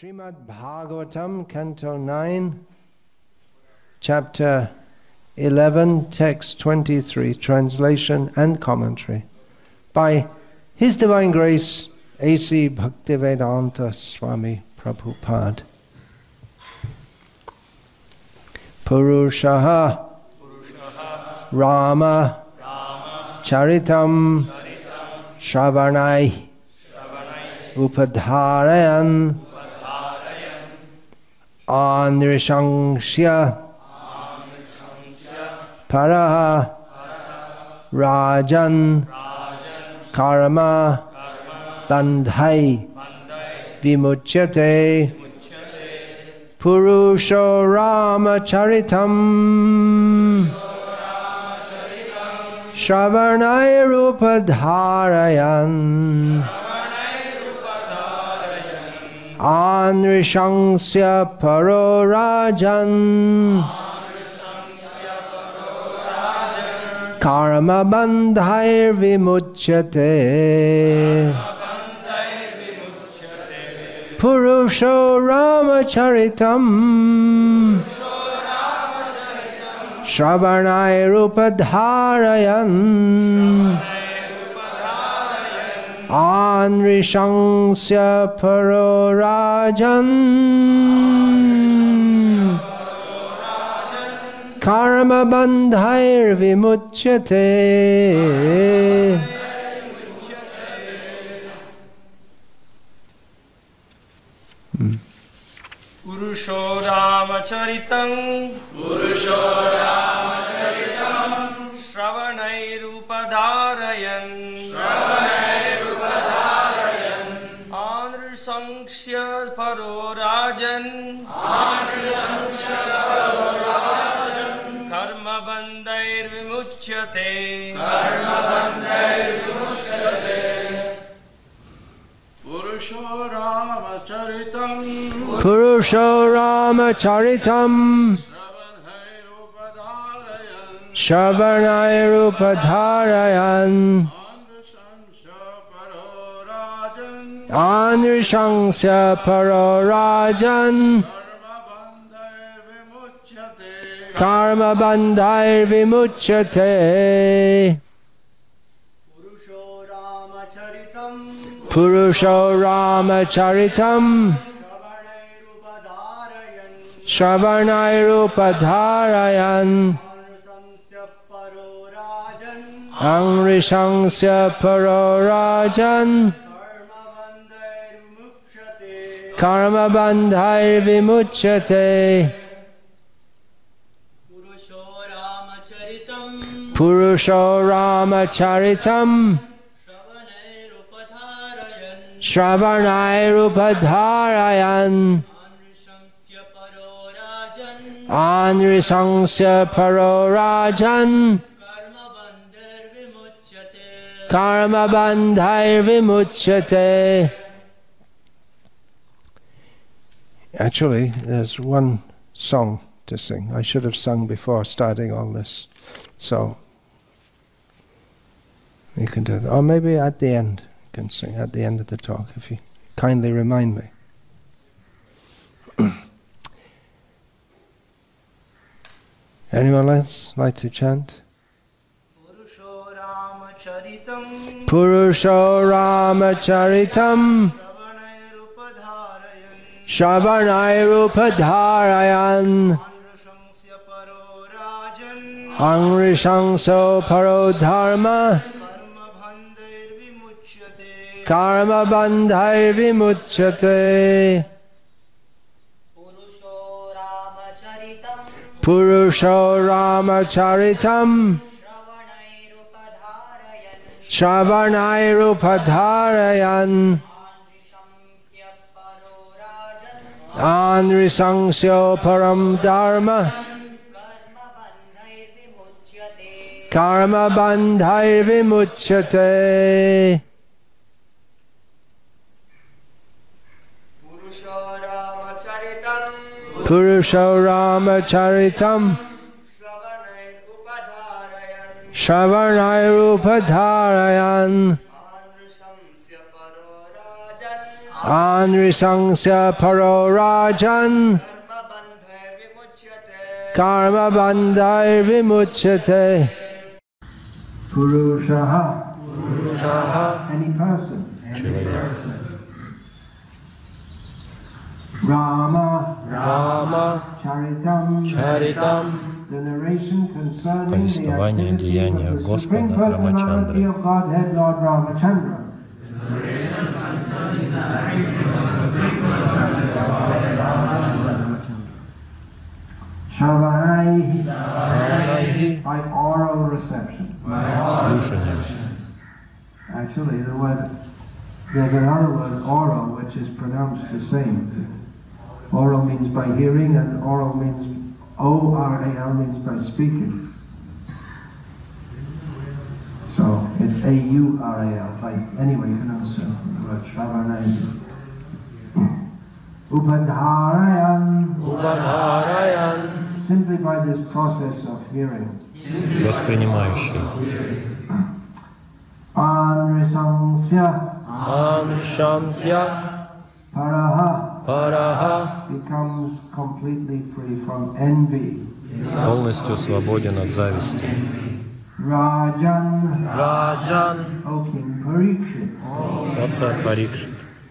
Srimad Bhagavatam, Canto 9, Chapter 11, Text 23, Translation and Commentary. By His Divine Grace A.C. Bhaktivedanta Swami Prabhupada. Purushaha. Rama. Charitam. Shravanai. Upadharayan Anrishangsya Paraha. Rajan. Karma. Bandhai. Vimuchyate. Purusho Ramacharitam. Shravanairupadharayan Rajan Karma Bandhair Vimuchyate Purusho Ramacharitam Shravanairupadharayan Anrishangsya आन्विशंस्य परो राजन्। कर्मबन्धैर्विमुच्यते। पुरुषो रामचरितं पुरुषो रामचरितं श्रवणैरुपधारयन्। संशिक्ष्य परो राजन्। कर्मबन्धैर्विमुच्यते। पुरुषो रामचरितम्। पुरुषो रामचरितम्। श्रवणैरुपधारयन्। आनिशंस्य परो राजन् कर्मबन्धैर्विमुच्यते। पुरुषो रामचरितम्। श्रवणैरुपधारयन्। अङ्गृशंस्य परो राजन् कर्मबन्धैर्विमुच्यते। पुरुषो रामचरितम्। श्रवणायरुपधारयन् आनृशंस्य परो राजन्। कर्मबन्धैर्विमुच्यते। Actually, there's one song to sing. I should have sung before starting all this. So you can do that. Or maybe at the end, you can sing at the end of the talk if you kindly remind me. Anyone else like to chant? Purusha Ramacharitam. Purusha Ramacharitam. श्रवणैरुफ धारयन् अङ्गीशं सौफरो धर्म। कर्मबन्धैर्विमुच्यते। पुरुषो रामचरितं श्रवणाैरुफ धारयन् Anrisangsyo Param Dharma Karma Bandhair Vimuchyate पुरुषो रामचरितं Purusho Anrisangsya paro rajan karma bandhai vimuchyate. Purushaha. Purushaha. Any person. Any person. Rama. Rama. Charitam. Charitam. The narration concerning the activities of the Supreme Personality Повествование деяния Господа Рамачандры. Shravai by oral reception. Actually, the word there's another word, oral, which is pronounced the same. Oral means by hearing, and oral means O R A L means by speaking. So it's A-U-R-A-L, like anyway you can understand the word Shravanayan. Upadharayan. Upadharayan. Simply by this process of hearing. Воспринимающий. Anrisansya. Anrisansya. Paraha. Paraha. Becomes completely free from envy. Полностью свободен от зависти. Rajan, Раджан, O King Parikshit, о царь Парикшит.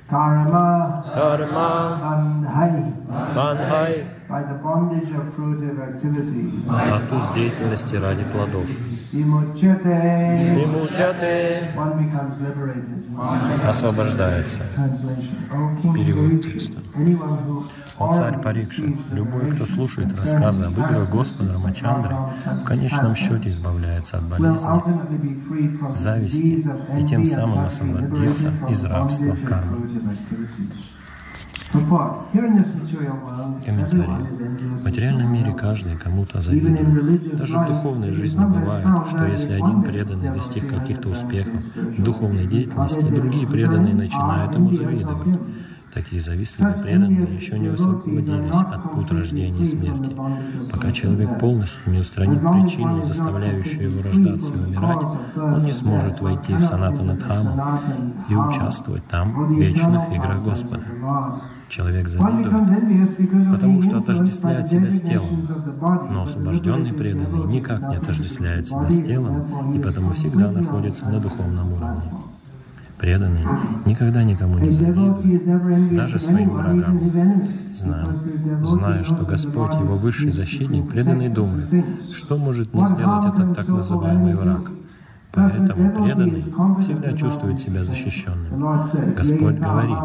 karma Карма, bandhai, Банхай, by the bondage of fruitive activities. от деятельности ради плодов. Vimuchyate, Вимучате, one becomes liberated. освобождается. Translation. O King Перевод текста. anyone who О царь Парикши, любой, кто слушает рассказы об играх Господа Рамачандры, в конечном счете избавляется от болезни, зависти и тем самым from из рабства кармы. Комментарий. В материальном мире каждый кому-то завидует. Даже в духовной жизни бывает, что если один преданный достиг каких-то успехов в духовной деятельности, другие преданные начинают ему завидовать. Такие завистливые преданные еще не высвободились от пут рождения и смерти. Пока человек полностью не устранит причину, заставляющую его рождаться и умирать, он не сможет войти в санатана Дхаму и участвовать там в вечных играх Господа. Человек завидует, потому что отождествляет себя с телом. Но освобожденный преданный никак не отождествляет себя с телом и потому всегда находится на духовном уровне. Преданный никогда никому не завидует, даже своим врагам. Зная, зная, что Господь, его высший защитник, преданный думает, что может мне сделать этот так называемый враг. Поэтому преданный всегда чувствует себя защищенным. Господь говорит,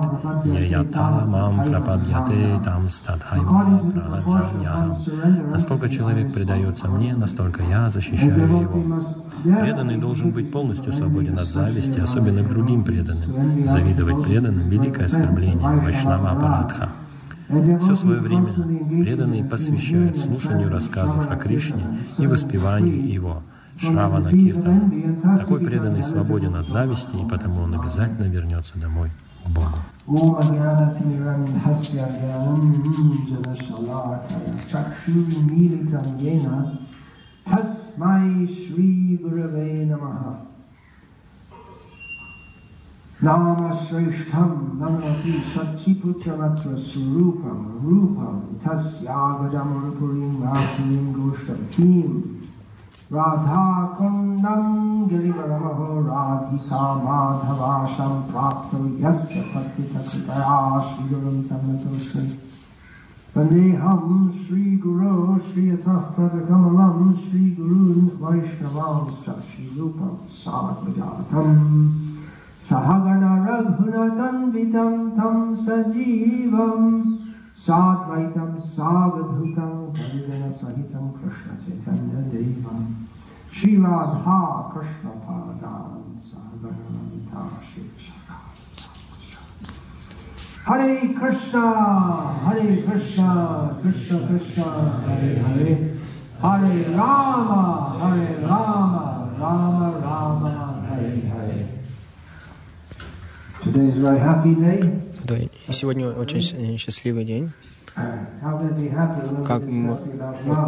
«Я мам прападьяте там стадхайма праджаньяхам». Насколько человек предается мне, настолько я защищаю его. Преданный должен быть полностью свободен от зависти, особенно к другим преданным. Завидовать преданным — великое оскорбление, вайшнава апаратха. Все свое время преданные посвящают слушанию рассказов о Кришне и воспеванию Его, Шравана Киртана. Такой преданный свободен от зависти, и потому он обязательно вернется домой к Богу. Nama Srishtam Namapi Satchiputra Surupam Rupam Tasyagadamurupurim Vapurim Goshtam Kim गोष्ठकीं राधाकुन्दं गिरिवरमहो राधिका माधवा सम्प्राप्तो यस्य पतितकृपया श्रीगुरुं सन्नतोऽस्मि वन्देऽहं श्रीगुरो श्रियतः पदकमलं श्रीगुरून् वैष्णवांश्च श्रीरूपं सात्वजातम्। सहगणरघुनतन्वितं तं सजीवम्। Sadvaitam Savadhutam Vandana Sahitam Krishna Chaitanya Devam Shri Radha Krishna Padam Sadharanita Shri Hare Krishna, Hare Krishna, Krishna Krishna, Hare Hare, Hare Rama, Hare Rama, Rama Rama, Hare Hare. Today is a very happy day. И сегодня очень счастливый день. Как мы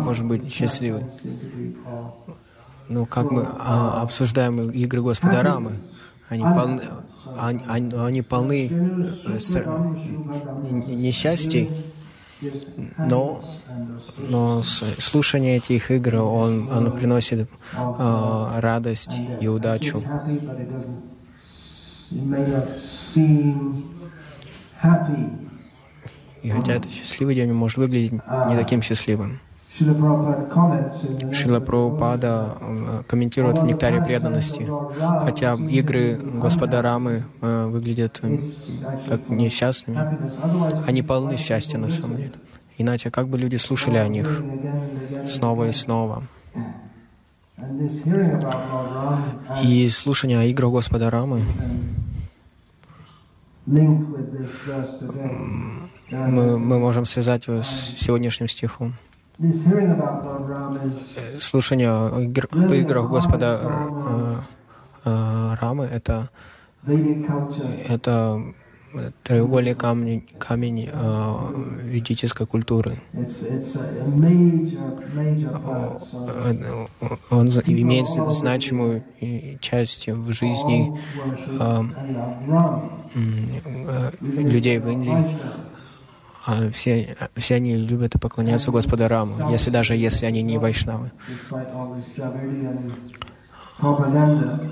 можем быть счастливы? Ну, как мы а, обсуждаем игры Господа Рамы, они полны, они, они- полны э, несчастий, но, но слушание этих игр, он, оно приносит э, радость и удачу. И хотя это счастливый день, он может выглядеть не таким счастливым. Шила Прабхупада э, комментирует в «Нектаре преданности», хотя игры Господа Рамы э, выглядят э, как несчастными, они полны счастья на самом деле. Иначе как бы люди слушали о них снова и снова. И слушание о играх Господа Рамы link with this verse today. Мы, мы можем связать его с сегодняшним стихом. Э, Слушание о играх Господа э, э, Рамы — это, это треугольный камень, камень э, ведической культуры. So Э, Он имеет значимую э, часть в жизни м, э, людей в Индии. А Все, все они любят и поклоняются Господу Раму, если даже если они не вайшнавы. Despite all this Dravidian propaganda,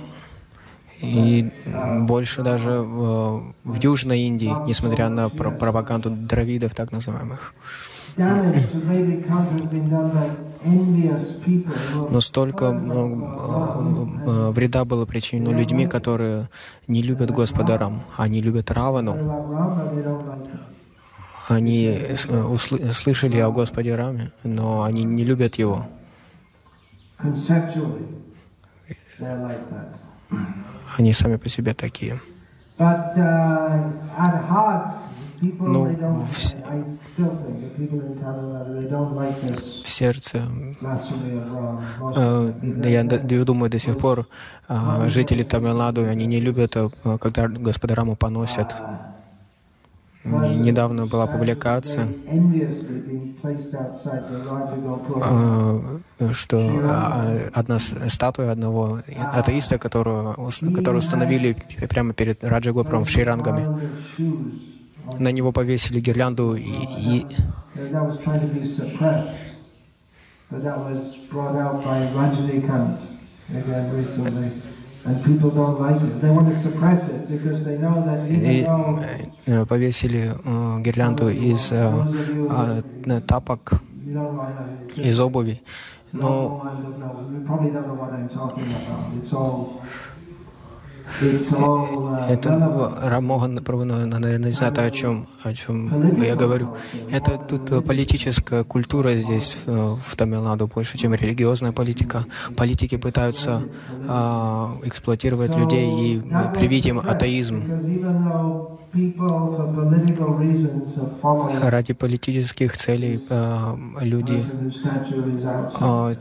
И больше даже в, в Южной Индии, несмотря на про- пропаганду дравидов, так называемых. Но столько э, вреда было причинено людьми, которые не любят Господа Раму. Они любят Равану. Они э, усл- слышали о Господе Раме, но они не любят его. Они сами по себе такие. Uh, Ну, like this В сердце Э, я я думаю, до сих пор э, жители Тамиладу, они не любят, э, когда Господа Раму поносят. Недавно была публикация, э, что э, одна статуя одного атеиста, которую, которую установили прямо перед Раджагопром в Шрирангаме, на него повесили гирлянду, и, и И, э, повесили э, гирлянду из э, э, тапок, из обуви. Но Это relevant. Рамоган, наверное, не знает, о чем, о чем я говорю. Это тут э, политическая культура здесь, в, в Тамилнаду, больше, чем религиозная политика. Политики пытаются а, эксплуатировать людей и привить им атеизм. Ради политических целей а, люди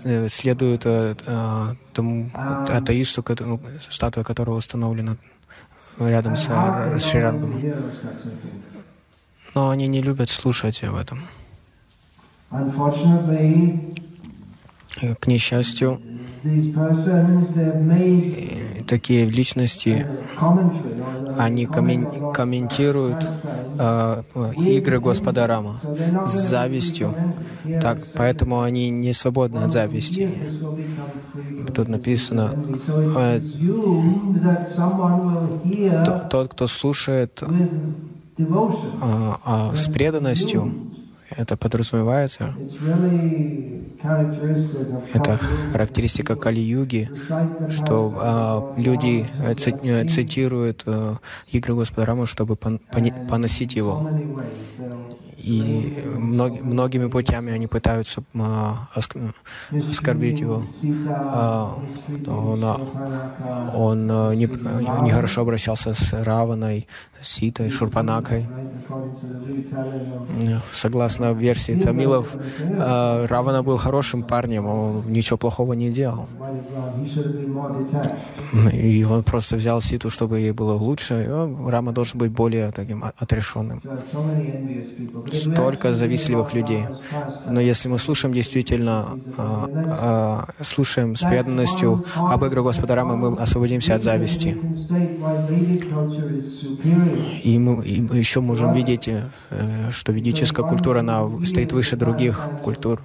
э, следуют э, а, тому атеисту, кото- ну, статуя которого установлена рядом с, Шрирангом. Но они не любят слушать об этом. Э, К несчастью, э, такие личности, они коммен- комментируют э, э, игры Господа Рама с завистью. Так, поэтому они не свободны от зависти. Тут написано, э, тот, кто слушает э, а с преданностью, это подразумевается, это характеристика Кали-юги, что а, люди э, ци- э, цитируют э, игры Господа Рама, чтобы пон- поносить его. И мног- многими путями они пытаются а, оск- оскорбить его. А, он, а, он а, не- нехорошо обращался с Раваной, Ситой, Шурпанакой. Э, Согласно версии Тамилов, а, Равана был хорошим парнем, он ничего плохого не делал. И он просто взял Ситу, чтобы ей было лучше, Рама должен быть более таким отрешенным. Столько завистливых людей. Но если мы слушаем действительно, а, а, слушаем с преданностью об играх Господа Рамы, мы освободимся от зависти. И мы, и мы еще можем видеть, э, что ведическая культура, она стоит выше других культур.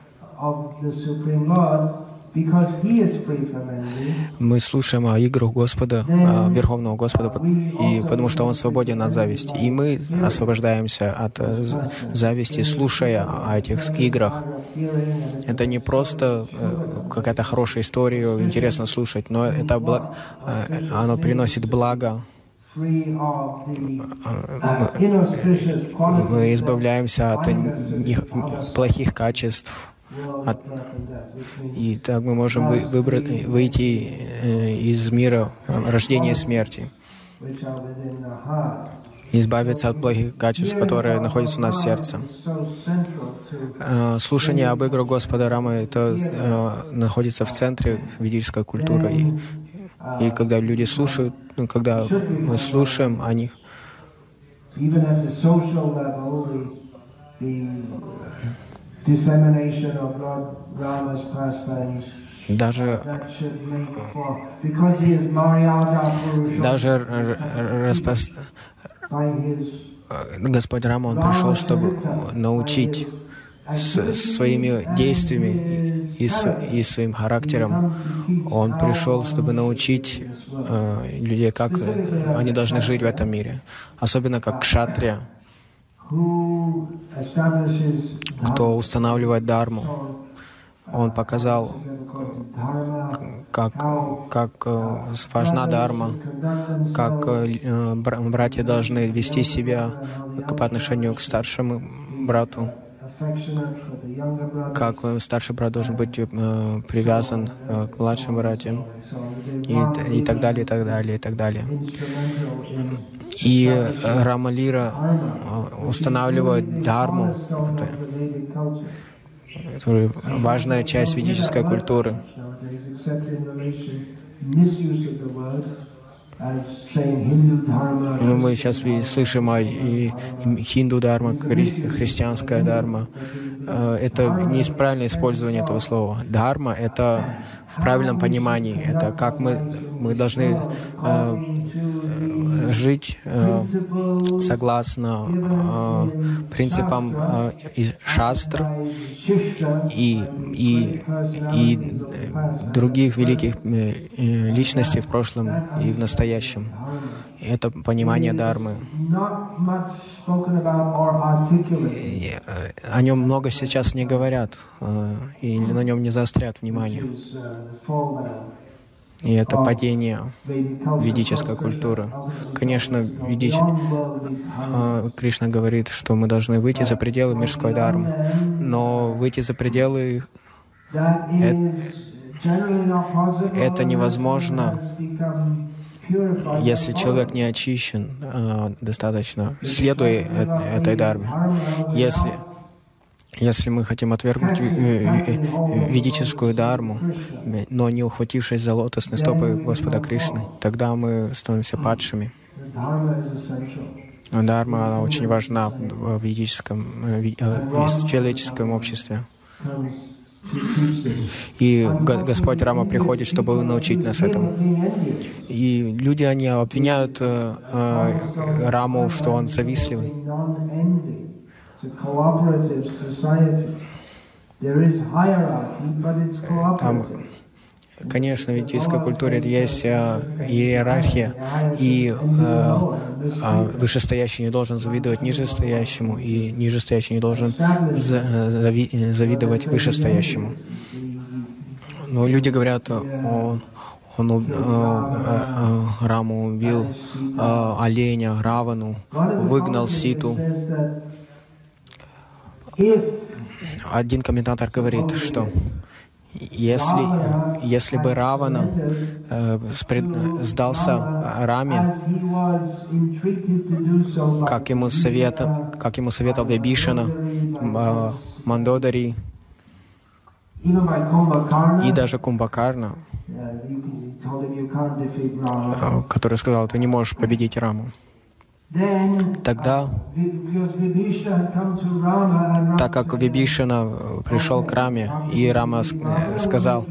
Мы слушаем о играх Господа, о Верховного Господа, и потому что Он свободен от зависти. И мы освобождаемся от э, зависти, слушая о этих играх. Это не просто э, какая-то хорошая история, интересно слушать, но это бла- э, оно приносит благо. Мы избавляемся от плохих качеств, от- и так мы можем вы- выбрать, выйти э, из мира э, рождения и смерти, избавиться от плохих качеств, которые находятся у нас в сердце. Э, Слушание об играх Господа Рамы это э, находится в центре ведической культуры. И, и когда люди слушают, ну, когда мы слушаем о них, even at the social level, the, the даже даже распос- Господь Рама, Он пришел, чтобы научить с- своими действиями и, с- и своим характером. Он пришел, чтобы научить э, людей, как они должны жить в этом мире. Особенно как кшатрия, who establishes кто устанавливает дарму. Он показал, dharma, как, как э, важна дарма, как э, бра- братья должны вести себя по отношению к старшему брату, как э, старший брат должен быть привязан к младшим братьям и, и так далее, и так далее, и так далее. И э, Рамалира э, устанавливает culture. которая важная часть ведической культуры. Dharma. Ну, мы сейчас слышим о и, хинду дарма, хри- христианская дарма. Э, Это неправильное использование этого слова. Дарма — это в правильном понимании. Это как мы, мы должны э, жить э, согласно э, принципам э, шастр и, и, и э, других великих э, э, личностей в прошлом и в настоящем. Это понимание дармы. э, О нем много сейчас не говорят, э, и на нем не заостряют внимание. И это падение Vedic culture. ведической культуры. Конечно, ведич... Э, Кришна говорит, что мы должны выйти за пределы мирской дармы. Но выйти за пределы possible это невозможно, если человек не очищен э, достаточно, следуя э- этой дарме. Если, если мы хотим отвергнуть ведическую дарму, но не ухватившись за лотосные стопы Господа Кришны, тогда мы становимся падшими. Дарма, она очень важна в ведическом, э, э, в человеческом обществе. И Го- Господь Рама приходит, чтобы научить нас этому. И люди, они обвиняют э, Раму, что он завистливый. Там, cooperative. конечно, в ведической культуре есть э, иерархия, и э, э, вышестоящий не должен завидовать нижестоящему, и нижестоящий не должен за- э, зави- э, завидовать вышестоящему. Но люди говорят, э, он, он уб- э, э, Раму убил э, оленя, Равану, выгнал Ситу. Один комментатор говорит, что если, если бы Равана э, сдался Раме, как ему, совета, как ему советовал Вибишана, э, Мандодари by Kumbhakarna, и даже Кумбакарна, э, который сказал, ты не можешь победить Раму. Тогда, так как Вибишина э, пришел к Раме, и Рама э, сказал,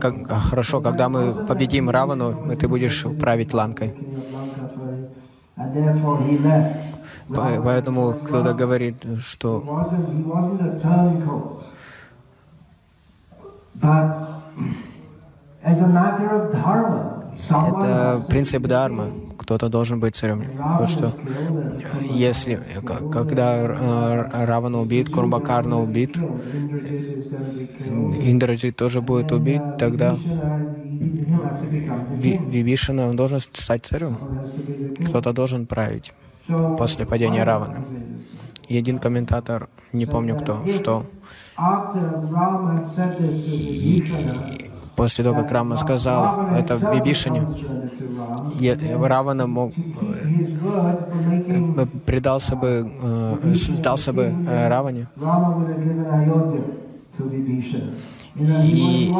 как, «А, хорошо, когда мы победим Равану, ты будешь править Ланкой. Поэтому кто-то говорит, что это принцип Дharмы. Кто-то должен быть царем. Вот что and если, к- когда э, Равана убит, Курбакарна убит. Индраджит тоже будет убит, тогда. Вибишина, он должен стать царем. Кто-то должен править после падения Раваны. И один комментатор, не помню кто, что после того, как Рама сказал это в Бибишине, Равана мог, э, предался бы, э, сдался бы э, Раване, И-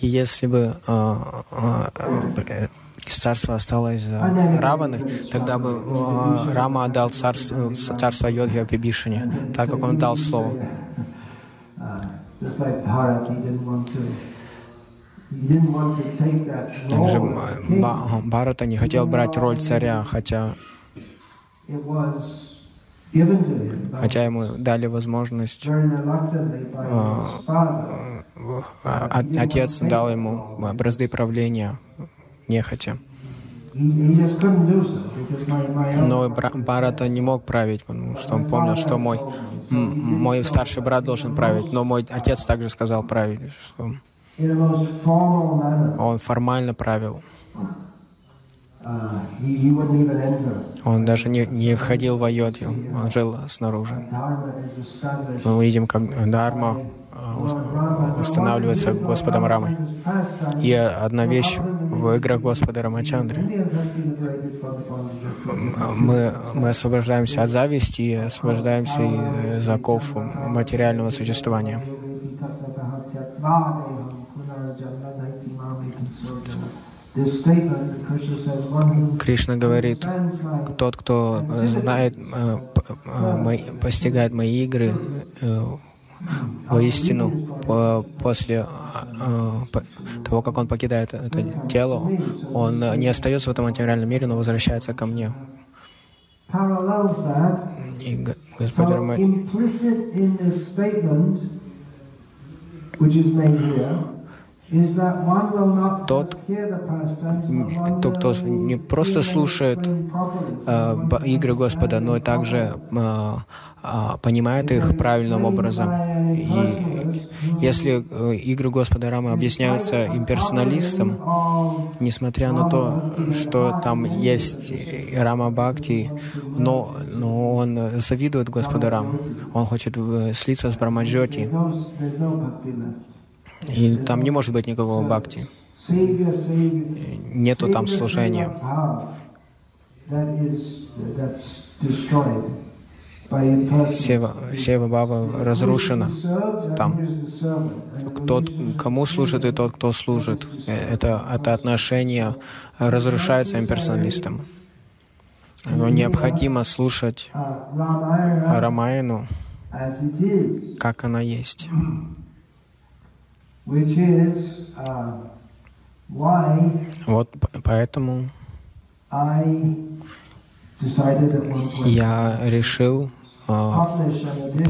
и если бы царство осталось за Раваны, тогда бы Рама отдал царство, царство Йодхи Бибишине, так как он дал слово. Также Барата не хотел брать роль царя, хотя, хотя ему дали возможность. А- а- Отец дал ему бразды правления нехотя. Но Бра- Барата не мог править, потому что он помнил, что мой, мой старший брат должен править. Но мой отец также сказал править, что он формально правил. Enter. Он даже не, не входил в Айодхию, он жил снаружи. Мы увидим, как э, ус- устанавливается Господом Рамой. И одна вещь в играх Господа Рамачандры. Мы, мы освобождаемся от зависти и освобождаемся из оков материального существования. Кришна говорит, тот, кто э, знает, э, э, постигает мои игры, э, воистину, по- после э, по- того, как он покидает это тело, он не остается в этом материальном мире, но возвращается ко мне. И Господь So Тот, тот, кто не просто слушает э, игры Господа, но и также э, понимает их правильным образом. И если э, игры Господа Рамы объясняются имперсоналистом, несмотря на то, что там есть и Рама Бхакти, но, но он э, завидует Господу Раму. Он хочет э, слиться с Брамаджоти, и там не может быть никакого Бхакти. Savior, Нету там служения. Сева, Сева Баба разрушена. Там. Тот, кому служит, и тот, кто служит. Э, Это, это отношение разрушается имперсоналистом. Но необходимо слушать is, как она есть. which is uh, why Вот поэтому я решил а,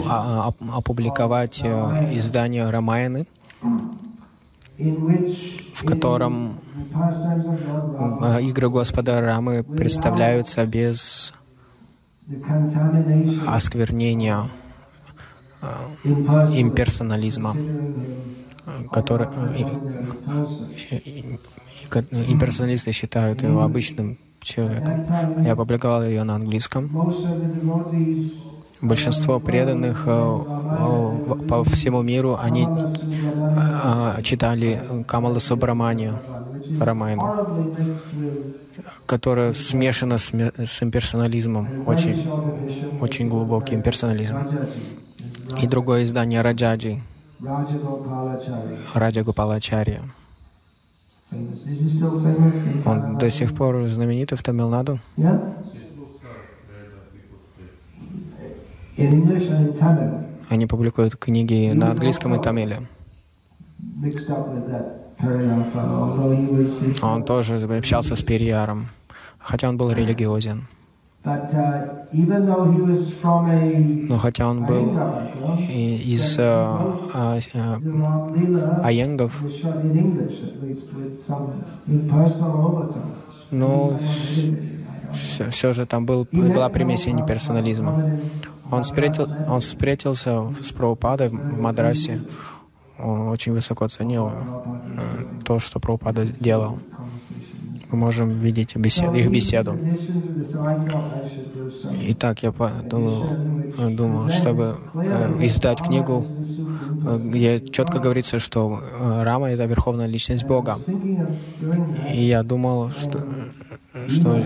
а- а- опубликовать э, издание Рамаяны, в котором э, игры Господа Рамы представляются без осквернения impersonal, имперсонализма, э, который э, и- и- имперсоналисты считают его обычным человеком. Я опубликовал ее на английском. Большинство преданных э, э, по всему миру, они читали Камала is Рамайну, которая смешана с, имперсонализмом, очень, очень глубокий имперсонализм. И другое издание Раджаджи. Раджа in Он до сих пор знаменитый в Тамилнаду. Они публикуют книги на английском и тамиле. Он тоже общался с Перияром, хотя он был религиозен. Uh, Но хотя он был из э, а, Ram Leela Аянгов, но He все, же там был, была примесь неперсонализма. Он, встретил, он встретился с Прабхупадой в Мадрасе. Он очень высоко ценил э, то, что Прабхупада делал. Мы можем видеть беседу, их беседу. Итак, я подумал, думал, чтобы э, издать книгу, э, где четко говорится, что э, Рама — это верховная личность Бога. И я думал, что, что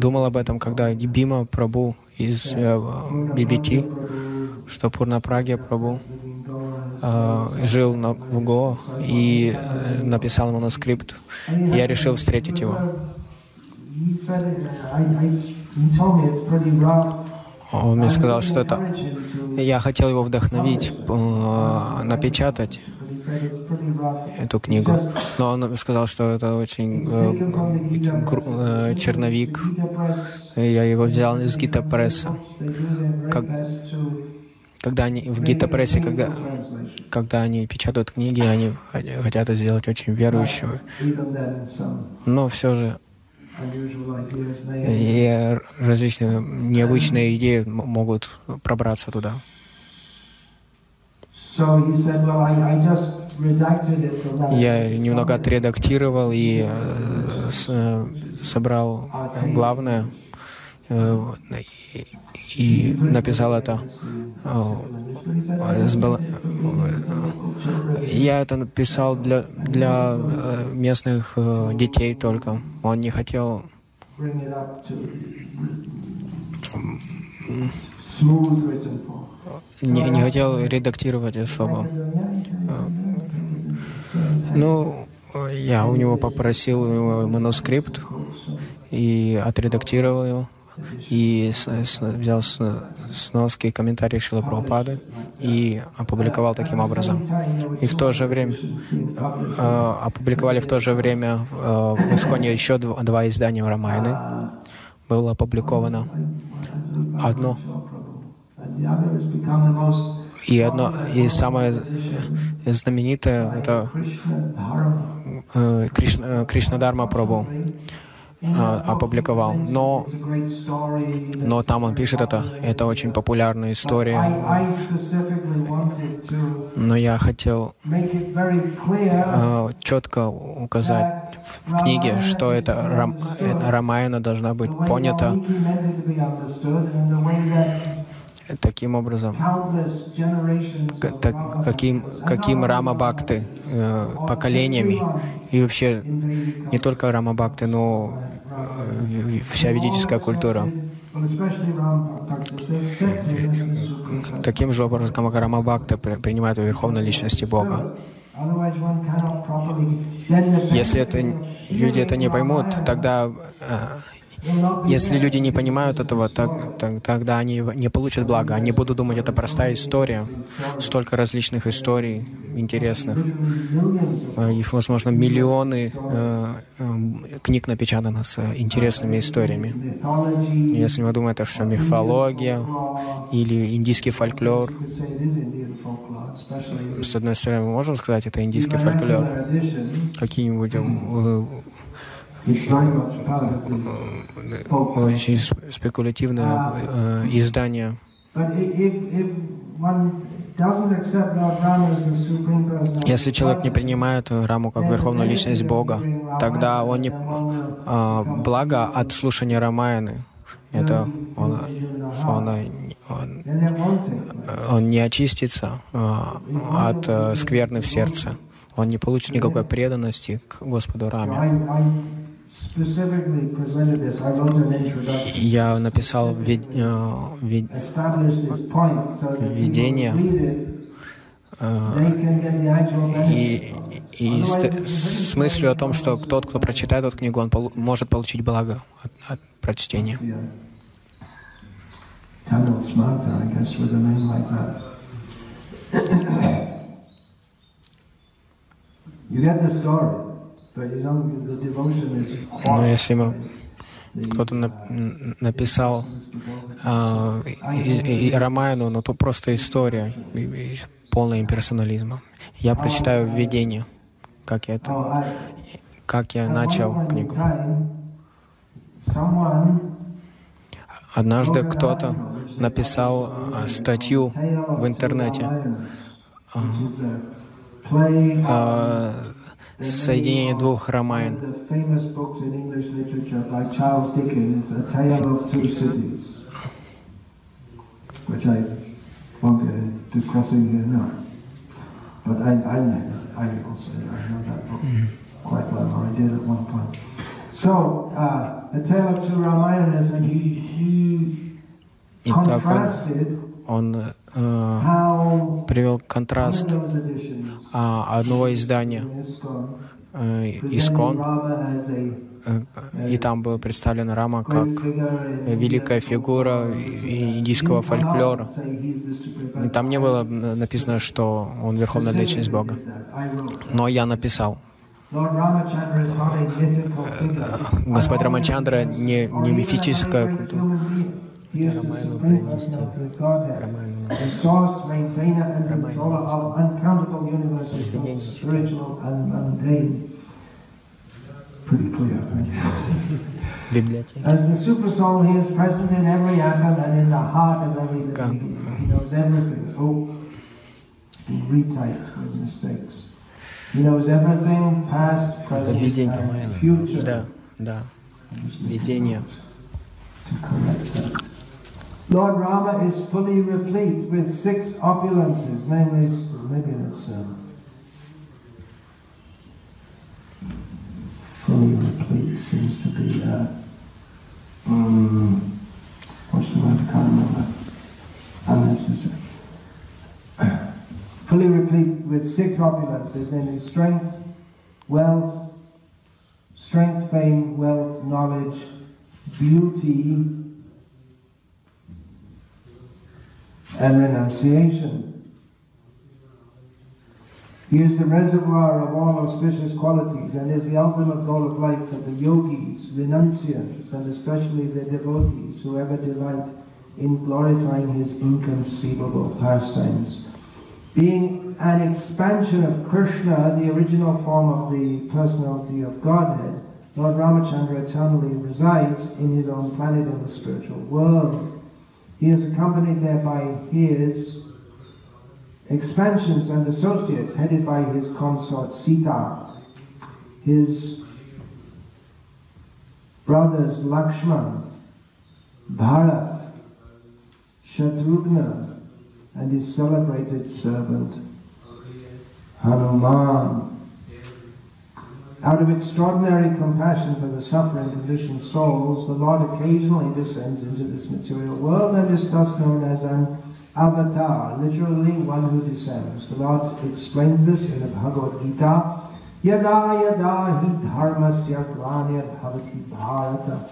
думал об этом, когда Бима Прабу из BBT, что Пурнапраге Прабу э, жил на, в Гоа и э, написал манускрипт. Я решил встретить его. Он мне сказал, что это... Я хотел его вдохновить, э, напечатать эту книгу. Но он сказал, что это очень э, э, черновик. И Я его взял из Гита Пресса. Как- Когда они в Гита Прессе, когда, когда они печатают книги, они хотят сделать очень верующими. Но все же и различные необычные идеи могут пробраться туда. Я немного отредактировал и э, э, собрал э, главное э, и, написал это. э, Я это написал для, для э, местных э, детей только. Он не хотел не, не хотел редактировать особо. Ну, я у него попросил его манускрипт и отредактировал его. И с- с- взял с- сноски комментарии Шила Прабхупады и опубликовал таким образом. И в то же время э, опубликовали в то же время э, в Исконе еще дв- два издания Рамайны. Было опубликовано одно и одно и самое знаменитое это э, Кришна, э, Кришнадарма Прабhu э, опубликовал. Но, но там он пишет это, это очень популярная история. Но я хотел э, четко указать в книге, что это Рам, э, Рамаяна должна быть понята таким образом, так- каким, каким Рама Бхакты э, поколениями и вообще не только Рама Бхакты, но э, вся ведическая культура. Таким же образом, как Рама Бхакта при- принимает в верховной личности Бога. Если это, люди это не поймут, тогда э, если люди не понимают этого, так, так- тогда они не получат блага. Они будут думать, это простая история. Столько различных историй интересных. Э, Их, возможно, миллионы э, э, книг напечатано с интересными историями. Если мы думаем, это все мифология или индийский фольклор, с одной стороны, мы можем сказать, это индийский фольклор. Какие-нибудь э, очень спекулятивное э, издание. Если человек не принимает Раму как верховную личность Бога, тогда он не а, благо от слушания Рамаяны. Это он, что она, он, он не очистится а, от э, скверны в сердце. Он не получит никакой преданности к Господу Раме. Я написал вед- э, вед- введение, э, и, и с, с мыслью о том, что тот, кто прочитает эту книгу, он полу- может получить благо от, от прочтения. You get the story, Но если бы кто-то написал а, и, и- Рамаяну, но то просто история, полная имперсонализма. Я прочитаю введение, как я это, как я начал книгу. Однажды кто-то написал а, статью в интернете, play а, соединение двух ромаин. Which I won't get in here now. But I, I also know that book quite well, or I did at one point. So, uh, the tale of two Cities* and he, contrasted э, on uh, привел контраст editions а, одного издания э, Искон, э, и там была представлена Рама как великая фигура индийского фольклора. И Там не было написано, что он верховная личность Бога. Но я написал, figure. Господь Рамачандра не, не мифическая культура. He is the supreme person of the Godhead, the source, maintainer, and controller of uncountable universes, both spiritual and mundane. Pretty clear. As the Supersoul, He is present in every atom and in the heart of every living being. He knows everything. Oh, being retyped with mistakes. He knows everything, past, present, and future. Да, да. Видение. Correct. Lord Rama is fully replete with six opulences, namely, maybe that's um, fully replete seems to be, uh, mm, what's the word? I can't remember. Unnecessary. fully replete with six opulences, namely strength, wealth, strength, fame, wealth, knowledge, beauty, and renunciation. He is the reservoir of all auspicious qualities and is the ultimate goal of life for the yogis, renunciants, and especially the devotees who ever delight in glorifying his inconceivable pastimes. Being an expansion of Krishna, the original form of the personality of Godhead, Lord Ramachandra eternally resides in his own planet in the spiritual world. He is accompanied there by his expansions and associates, headed by his consort Sita, his brothers Lakshman, Bharat, Shatrughna, and his celebrated servant Hanuman. Out of extraordinary compassion for the suffering conditioned souls, the Lord occasionally descends into this material world and is thus known as an avatar, literally one who descends. The Lord explains this in the Bhagavad Gita. Yada yada hi dharmasya glanir bhavati bharata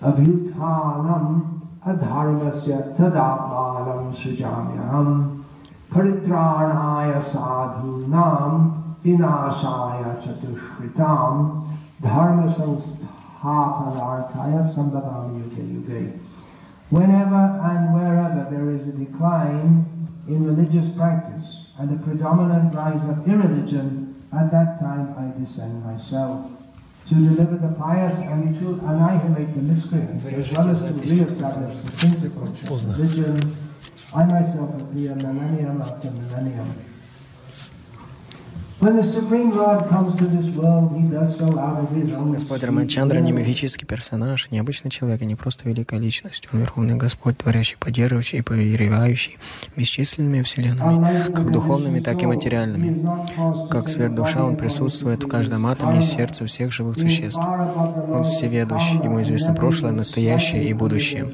abhyutanam adharmasya tadapmalam sujamyam paritranaya sadhunam vinashaya chatushritam dharma samsthapanarthaya sambhavam yuga yuga. Whenever and wherever there is a decline in religious practice and a predominant rise of irreligion, at that time I descend myself to deliver the pious and to annihilate the miscreants, as well as to re-establish the principles of religion. I myself appear millennium after millennium. Господь Рамачандра не мифический персонаж, не обычный человек, и не просто великая личность. Он Верховный Господь, творящий, поддерживающий и повелевающий бесчисленными вселенными, как духовными, так и материальными. Как сверхдуша, Он присутствует в каждом атоме и сердце всех живых существ. Он всеведущ, Ему известно прошлое, настоящее и будущее.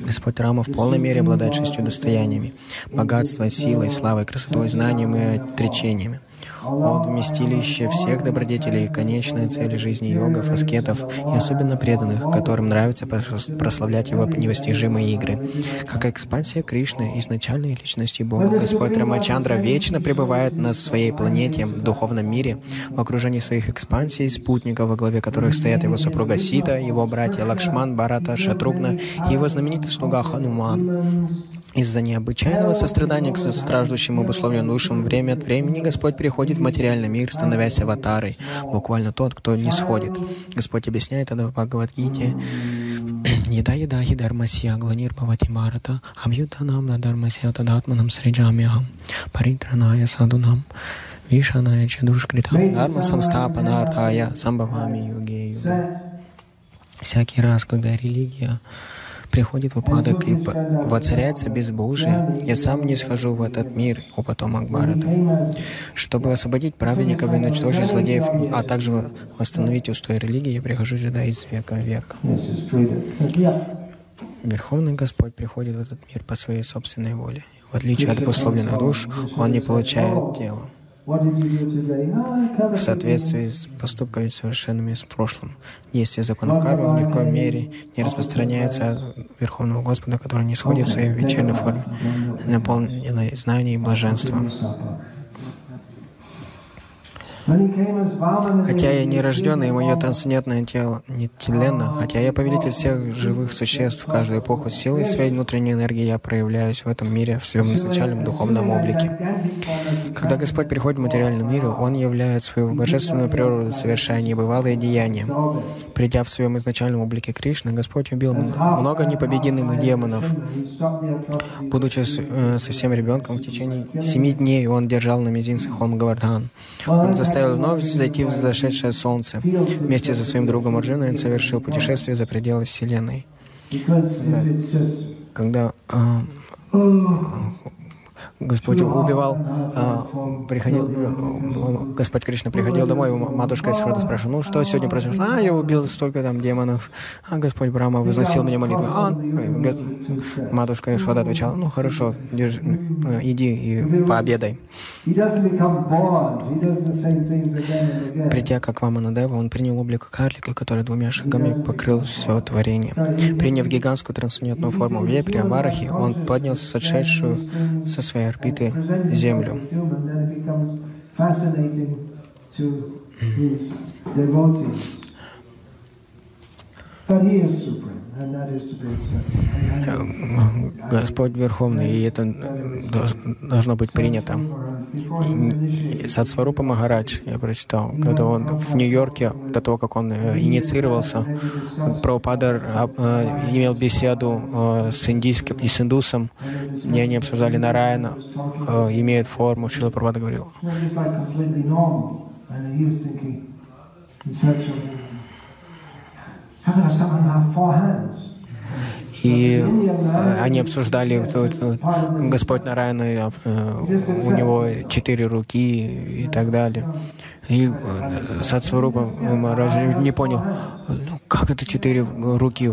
Господь Рама в полной мере обладает шестью достояниями — богатство, силой, славой, красотой, знанием и отречениями. Он вместилище всех добродетелей конечная цель жизни йогов, аскетов и особенно преданных, которым нравится прос- прославлять его непостижимые игры. Как экспансия Кришны, изначальной личности Бога, Господь Рамачандра вечно пребывает на своей планете, в духовном мире, в окружении своих экспансий, спутников, во главе которых стоят его супруга Сита, его братья Лакшман, Барата, Шатругна и его знаменитый слуга Хануман. Из-за необычайного сострадания к страждущим обусловленным душам время от времени Господь приходит в материальный мир, становясь аватарой, буквально тот, кто не сходит. Господь объясняет это в Бхагавадгите. Еда еда хи дармасия гланир бхавати марата абьютанам на дармасия тадатманам сриджамяхам паритраная садунам вишаная чадушкритам дарма самстапанартая самбавами юге юге. Set Всякий раз, когда религия приходит в упадок и воцаряется безбожие, я сам не схожу в этот мир, о потомок Барата, чтобы освободить праведников и уничтожить злодеев, а также восстановить устой религии, я прихожу сюда из века в век. Верховный Господь приходит в этот мир по своей собственной воле. В отличие от обусловленных душ, Он не получает тело. Covered в соответствии с поступками совершенными в прошлом. Действие закона кармы ни в коем мере не распространяется от Верховного Господа, который не сходит в своей вечерней форме, наполненной знанием и блаженством. When he came as Vamana Хотя я Devi, не рожденный, и мое трансцендентное тело не тленно, хотя я повелитель всех живых существ в каждую эпоху, силой своей внутренней энергии я проявляюсь в этом мире в своем изначальном духовном облике. Когда Господь приходит в материальный мир, Он являет свою божественную природу, совершая небывалые деяния. Придя в своем изначальном облике Кришны, Господь убил много непобедимых демонов. Будучи э, совсем ребенком, в течение семи дней он держал на мизинце холм Гавардхан. Он заставил вновь зайти в зашедшее солнце. Вместе со своим другом Арджуной он совершил путешествие за пределы Вселенной. Just Когда э, Господь убивал, а, приходил, э, Господь Кришна приходил домой, его матушка Исфрада спрашивала, ну что сегодня произошло? А, я убил столько там демонов. А Господь Брахма возносил мне молитву. А, э, матушка Ишвада отвечала, ну хорошо, держи, э, иди и пообедай. Придя как Ваманадева, он принял облик карлика, который двумя шагами покрыл все творение. Приняв гигантскую трансцендентную форму вепря, Варахи, он поднял сошедшую со своей орбиты Землю. as And- and- Господь Верховный, и это должно быть принято. Сатсварупа Магарадж, я прочитал, когда он в Нью-Йорке, до того, как он э, инициировался, Прабхупада а, э, имел беседу э, с индийским и с индусом, и они обсуждали Нараяна, э, имеет форму, Шила Прабхупада говорил, И э, они обсуждали, вот, вот, вот, Господь Нараяна, э, у него четыре руки и так далее. И э, Сатсварупа Махарадж не понял, ну, как это четыре руки?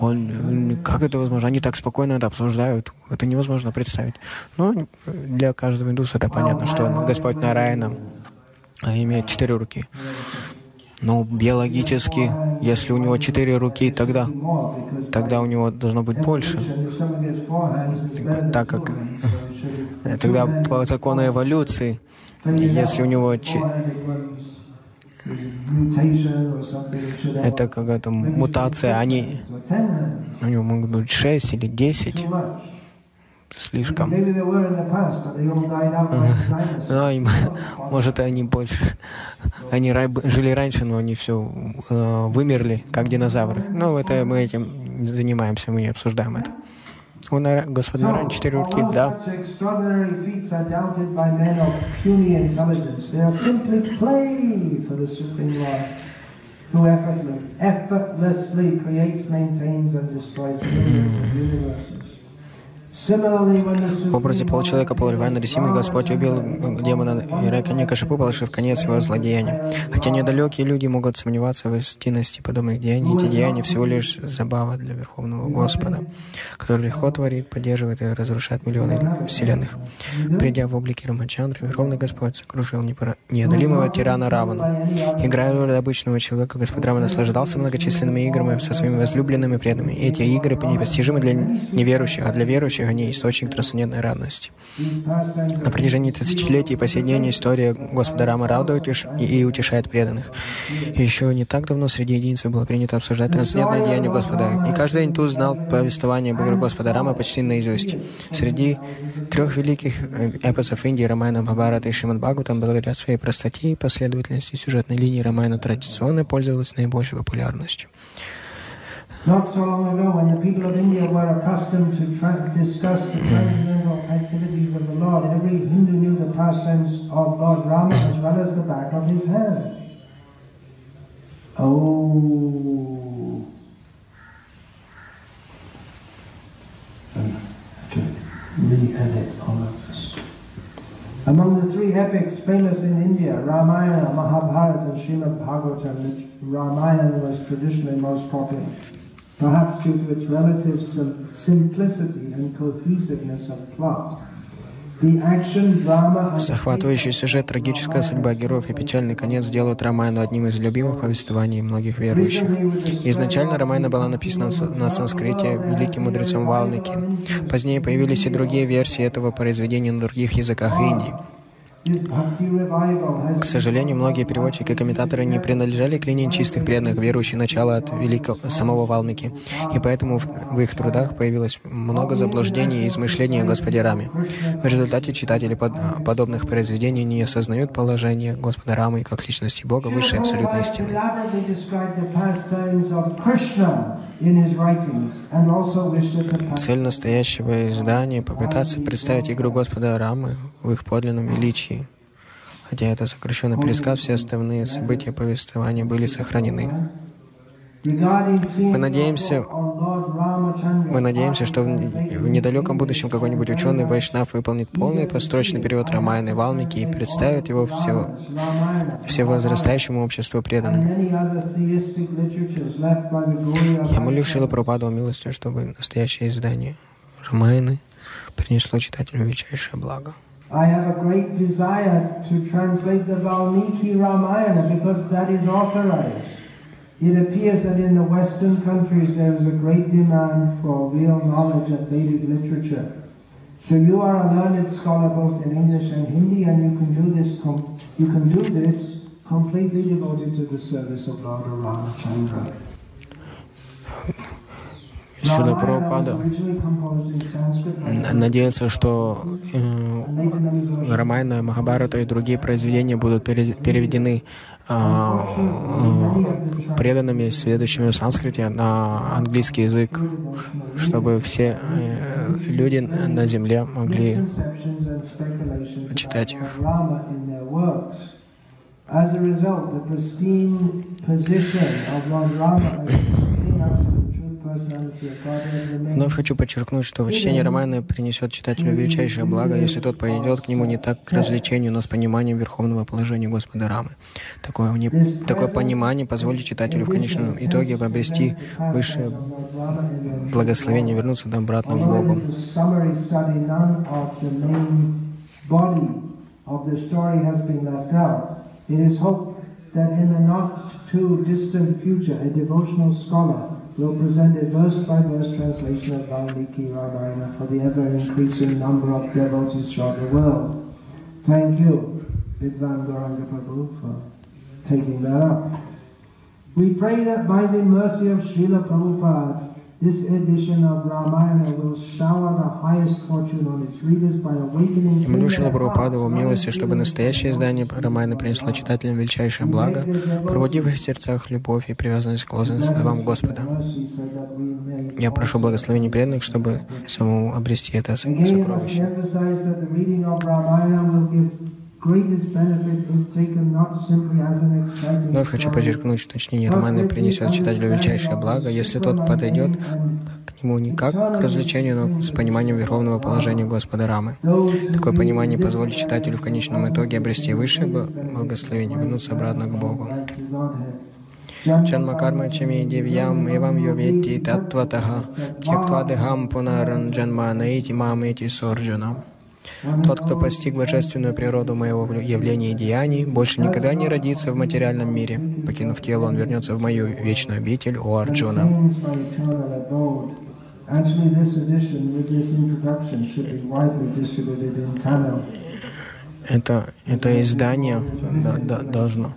Он, как это возможно? Они так спокойно это обсуждают. Это невозможно представить. Но для каждого индуса это понятно, что Господь Нараяна э, имеет четыре руки. Но биологически, если у него четыре руки, тогда, тогда у него должно быть больше. Так как э, тогда по закону эволюции, если у него это какая-то мутация, они у него могут быть шесть или десять, Too much. Слишком. Ну, им, может, они больше, они жили раньше, но они все вымерли, как динозавры. Ну, это мы этим занимаемся, мы не обсуждаем это. У Нара- Господа Нараяна четыре руки, although да. who effortlessly creates, maintains, and destroys millions of universes. В образе получеловека полуревая нарисимый Господь убил демона Иракани Кашипу, положив конец его злодеяния. Хотя недалекие люди могут сомневаться в истинности подобных деяний, эти деяния всего лишь забава для Верховного Господа, который легко творит, поддерживает и разрушает миллионы вселенных. Придя в облике Рамачандры, Верховный Господь сокрушил неодолимого тирана Равану. Играя роль обычного человека, Господь Рама наслаждался многочисленными играми со своими возлюбленными преданными. Эти игры непостижимы для неверующих, а для верующих они источник трансцендентной радости. На протяжении тысячелетий по сей день история Господа Рама радует и и утешает преданных. И еще не так давно среди единиц было принято обсуждать трансцендентное деяние Господа. И каждый тут знал повествование об игре Господа Рама почти наизусть. Среди трех великих э, эпосов Индии Рамайна Махабарата и Шримад Бхагаватам благодаря своей простоте и последовательности сюжетной линии Рамайна традиционно пользовалась наибольшей популярностью. Not so long ago, when the people of India were accustomed to tra- discuss the transcendental activities of the Lord, every Hindu knew the pastimes of Lord Rama as well as the back of his hand. Oh. Among the three epics famous in India, Ramayana, Mahabharata, and Srimad Bhagavatam, Ramayana was traditionally most popular, perhaps due to its relative sim- simplicity and cohesiveness of plot. Захватывающий сюжет, трагическая судьба героев и печальный конец делают Рамайну одним из любимых повествований многих верующих. Изначально Рамайна была написана на санскрите великим мудрецом Валмики. Позднее появились и другие версии этого произведения на других языках Индии. К сожалению, многие переводчики и комментаторы не принадлежали к линии чистых преданных верующих начала от великого самого Валмики, и поэтому в, их трудах появилось много заблуждений и измышлений о Господе Раме. В результате читатели под- подобных произведений не осознают положение Господа Рамы как личности Бога высшей абсолютной истины. Цель настоящего издания — попытаться представить игру Господа Рамы в их подлинном величии. Хотя это сокращенный пересказ, все остальные события повествования были сохранены. Мы надеемся- Мы надеемся, что в, недалеком будущем какой-нибудь ученый Вайшнав выполнит полный построчный перевод Рамаяны и Валмики и представит его все, всевозрастающему обществу преданным. Я молю Шила Прабхупаду о милости, чтобы настоящее издание Рамаяны принесло читателю величайшее благо. I have a great. It appears that in the Western countries there is a great demand for real knowledge of Vedic literature. So you are a learned scholar both in English and Hindi, and you can do this. Com- you can do this completely devoted to the service of Lord Ramachandra. Шила Прабхупада originally composed in Sanskrit. н- надеется, что э, Рамайна, Махабарата и другие произведения будут пере- переведены а, э, преданными, следующими в санскрите, на английский язык, чтобы все э, люди на земле могли читать их. As a result, the pristine position of Lord Rama as the supreme Вновь хочу подчеркнуть, что чтение Романа принесет читателю величайшее благо, если тот пойдет к нему не так к развлечению, но с пониманием верховного положения Господа Рамы. Такое, не- такое понимание позволит читателю в конечном итоге обрести высшее благословение, вернуться обратно к Although Богу. of that in the not too distant future, a devotional scholar will present a verse by verse translation of Valmiki Ramayana for the ever increasing number of devotees throughout the world. Thank you, Vidvan Gauranga Prabhu, for taking that up. We pray that by the mercy of Srila Prabhupada, This edition of Ramayana will shower the highest fortune on its readers by awakening И молю Шила in their Прабхупаду hearts в милости, чтобы настоящее издание Рамайна принесло читателям величайшее благо, пробудив в их сердцах любовь и привязанность к лозунг словам Господа. Я прошу благословения преданных, чтобы самому обрести это сокровище. Exciting Вновь хочу подчеркнуть, что чтение Романа принесет читателю величайшее благо, если тот подойдет к нему не как к развлечению, но с пониманием верховного положения Господа Рамы. Такое понимание позволит читателю в конечном итоге обрести высшее бл- благословение, вернуться обратно к Богу. Чанма карма чами девьям эвам йовети таттватаха тьяктва дехам пунаран джанма наити мам эти сорджана. Тот, кто постиг божественную природу моего вл- явления и деяний, больше никогда не родится в материальном мире. Покинув тело, он вернется в мою вечную обитель, о Арджуна. Это, это издание да- да- должно,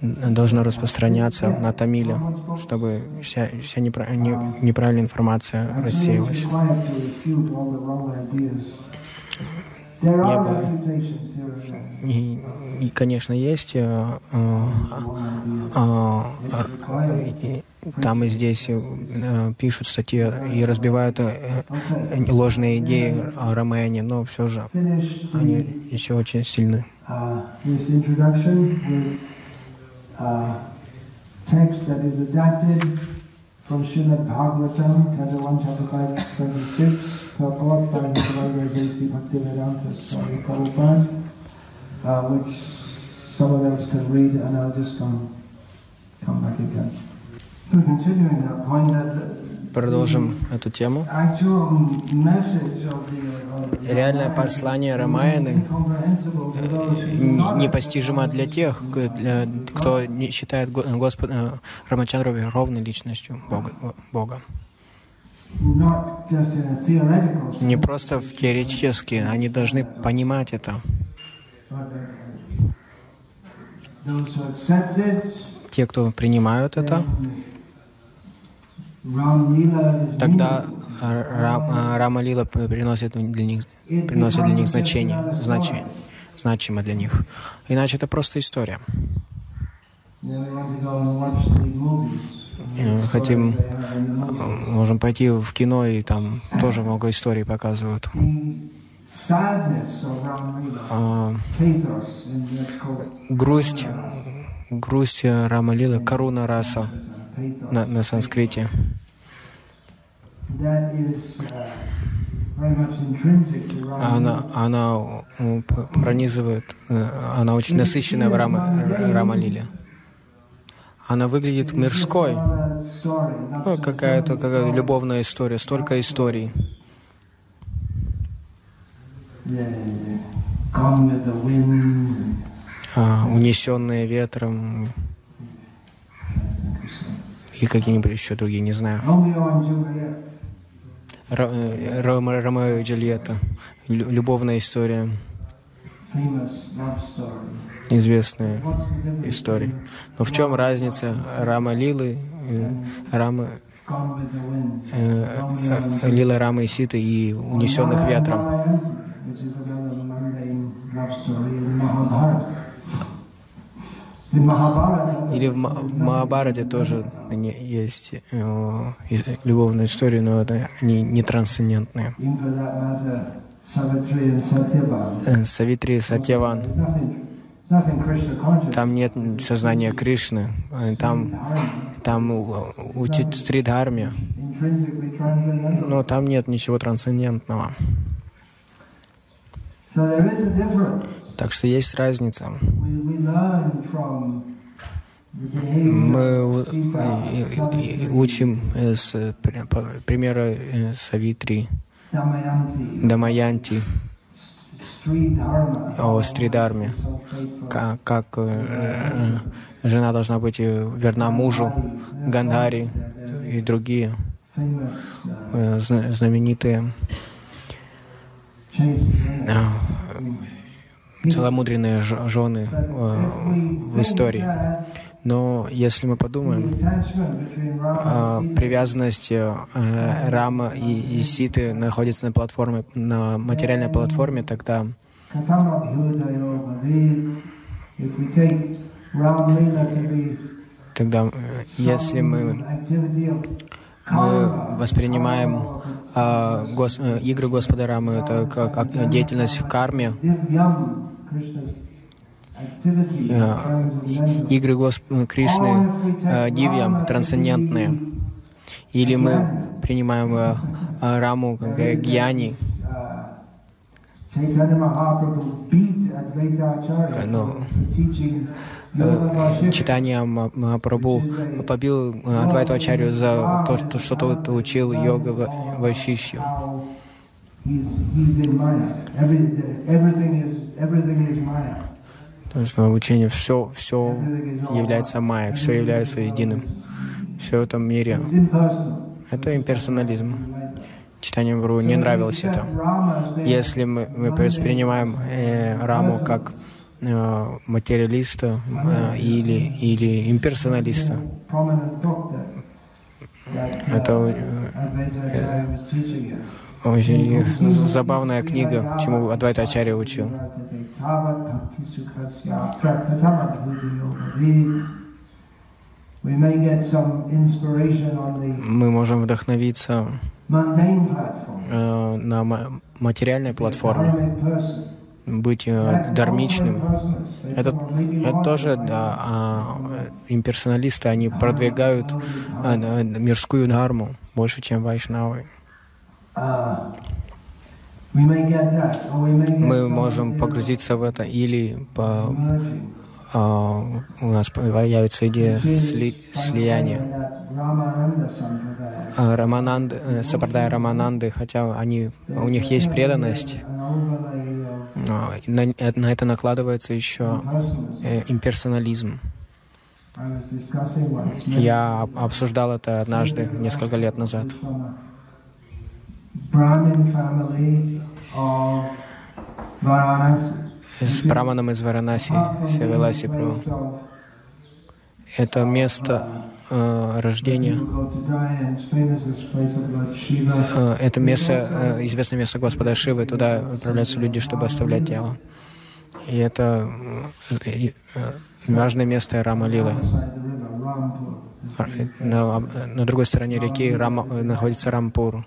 должно распространяться на Тамиле, чтобы вся, вся непра- не- неправильная информация рассеялась. There. И, и, конечно, есть э, э, э, э, там и здесь э, пишут статьи и разбивают э, э, ложные идеи о Ромене, но все же они еще очень сильны. uh, this introduction with uh, text that is adapted from Srimad Bhagavatam, Canto 1, Chapter 5, 26, purport by Holiness A.C. Bhaktivedanta Swami Prabhupada, uh, which someone else can read, and I'll just come, come back again. So continuing that point, that the Продолжим эту тему. actual message of the, of the Реальное послание Рамаяны to непостижимо для тех, для- кто не считает Го- Господа Рамачандру ровной личностью Бога. Бога. Не просто в теоретически, они должны понимать это. Те, кто принимают это, тогда Рам- Рама Лила приносит для них, приносит для них значение, значение, значимо для них. Иначе это просто история. Э, Хотим, э, можем пойти в кино, и там тоже много историй показывают. А, грусть, грусть Рама Лилы, Каруна Раса на, на санскрите. Она, она пронизывает, э, она очень насыщенная в Рама, Рама Лиле. Она выглядит мирской, ну, какая-то какая любовная история, столько историй. А, унесенные ветром и какие-нибудь еще другие, не знаю. Э, Ромео и Джульетта. Лю- Любовная история, история. between Но в чем разница Рама Лилы, э, Рама, э, э, Лила Рамы и Ситы и унесенных ветром? Или в Ма- в Махабарате тоже есть э, и- любовная история, но это не, не. Э, Савитри Сатьяван. Там нет сознания Кришны, э, там, там учит Стридхарме, но там нет ничего трансцендентного. Так что есть разница. Мы учим э, с примера э, Савитри, Дамаянти, о Стридхарме, как, как э, э, жена должна быть э, верна мужу, Гандари и другие знаменитые целомудренные жены в истории. Но если мы подумаем, а, привязанность э, Рама и, и Ситы находится на платформе, на материальной платформе, тогда тогда э, если мы мы воспринимаем а, гос- э, игры Господа Рамы это как, как деятельность в карме, игры Гос- э, Кришны э, дивьям, трансцендентные. Или мы принимаем э, э, Раму как э, гьяни, Э, ну, э, читание Ма- Махапрабху побил э, Адвайту Ачарью за то, что, тот учил йога Ва- Потому что учение все, все является майя, все является единым. Все в этом мире. Это имперсонализм. Читание Гуру не нравилось это. Если мы, мы воспринимаем э, Раму как э, материалиста э, или, или имперсоналиста, это uh, э, Advaita Acharya was teaching you. очень забавная книга, чему Адвайта Ачарья учил. Мы можем вдохновиться э, на ма- материальной платформе, быть э, дармичным. Это, это тоже да, а, имперсоналисты, они продвигают а, э, мирскую дхарму больше, чем вайшнавы. Мы some, можем погрузиться в это или по, а, у нас появится идея сли- слияния. А Рамананд, э, Сапардай Рамананды, хотя они, у них есть преданность, а, на, э, на это накладывается еще э, имперсонализм. Я об- обсуждал это однажды, несколько лет назад. Brahmin family of Varanasi. С браманом из Варанаси, Севеласи of Это место э, рождения, э, это место, э, известное место Господа Шивы, туда отправляются люди, чтобы оставлять тело. И это э, э, важное место Рама Лилы. Outside the river, Rampur. Р- На, на другой стороне реки Рама, находится Рампур,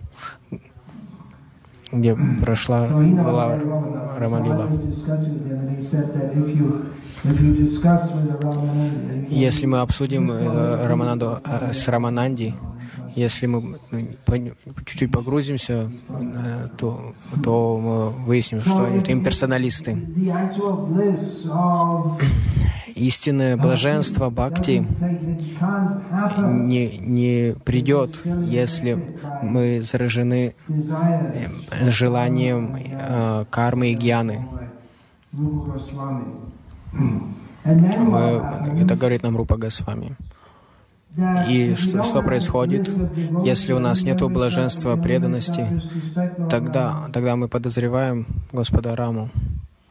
где прошла, была very well about it. Рама So I Лила. was discussing with him, and he said that if you if you discuss with the Ramananda, and you Если мы обсудим э, Рамананду э, с Рамананди, если мы ну, чуть-чуть погрузимся, э, то, то мы выясним, что они это имперсоналисты. Истинное блаженство Бхакти не, не придет, если мы заражены э, желанием э, кармы и гьяны. Мы, это говорит нам Рупа Госвами. И что, что происходит, если у нас нет блаженства преданности, тогда, тогда мы подозреваем Господа Раму,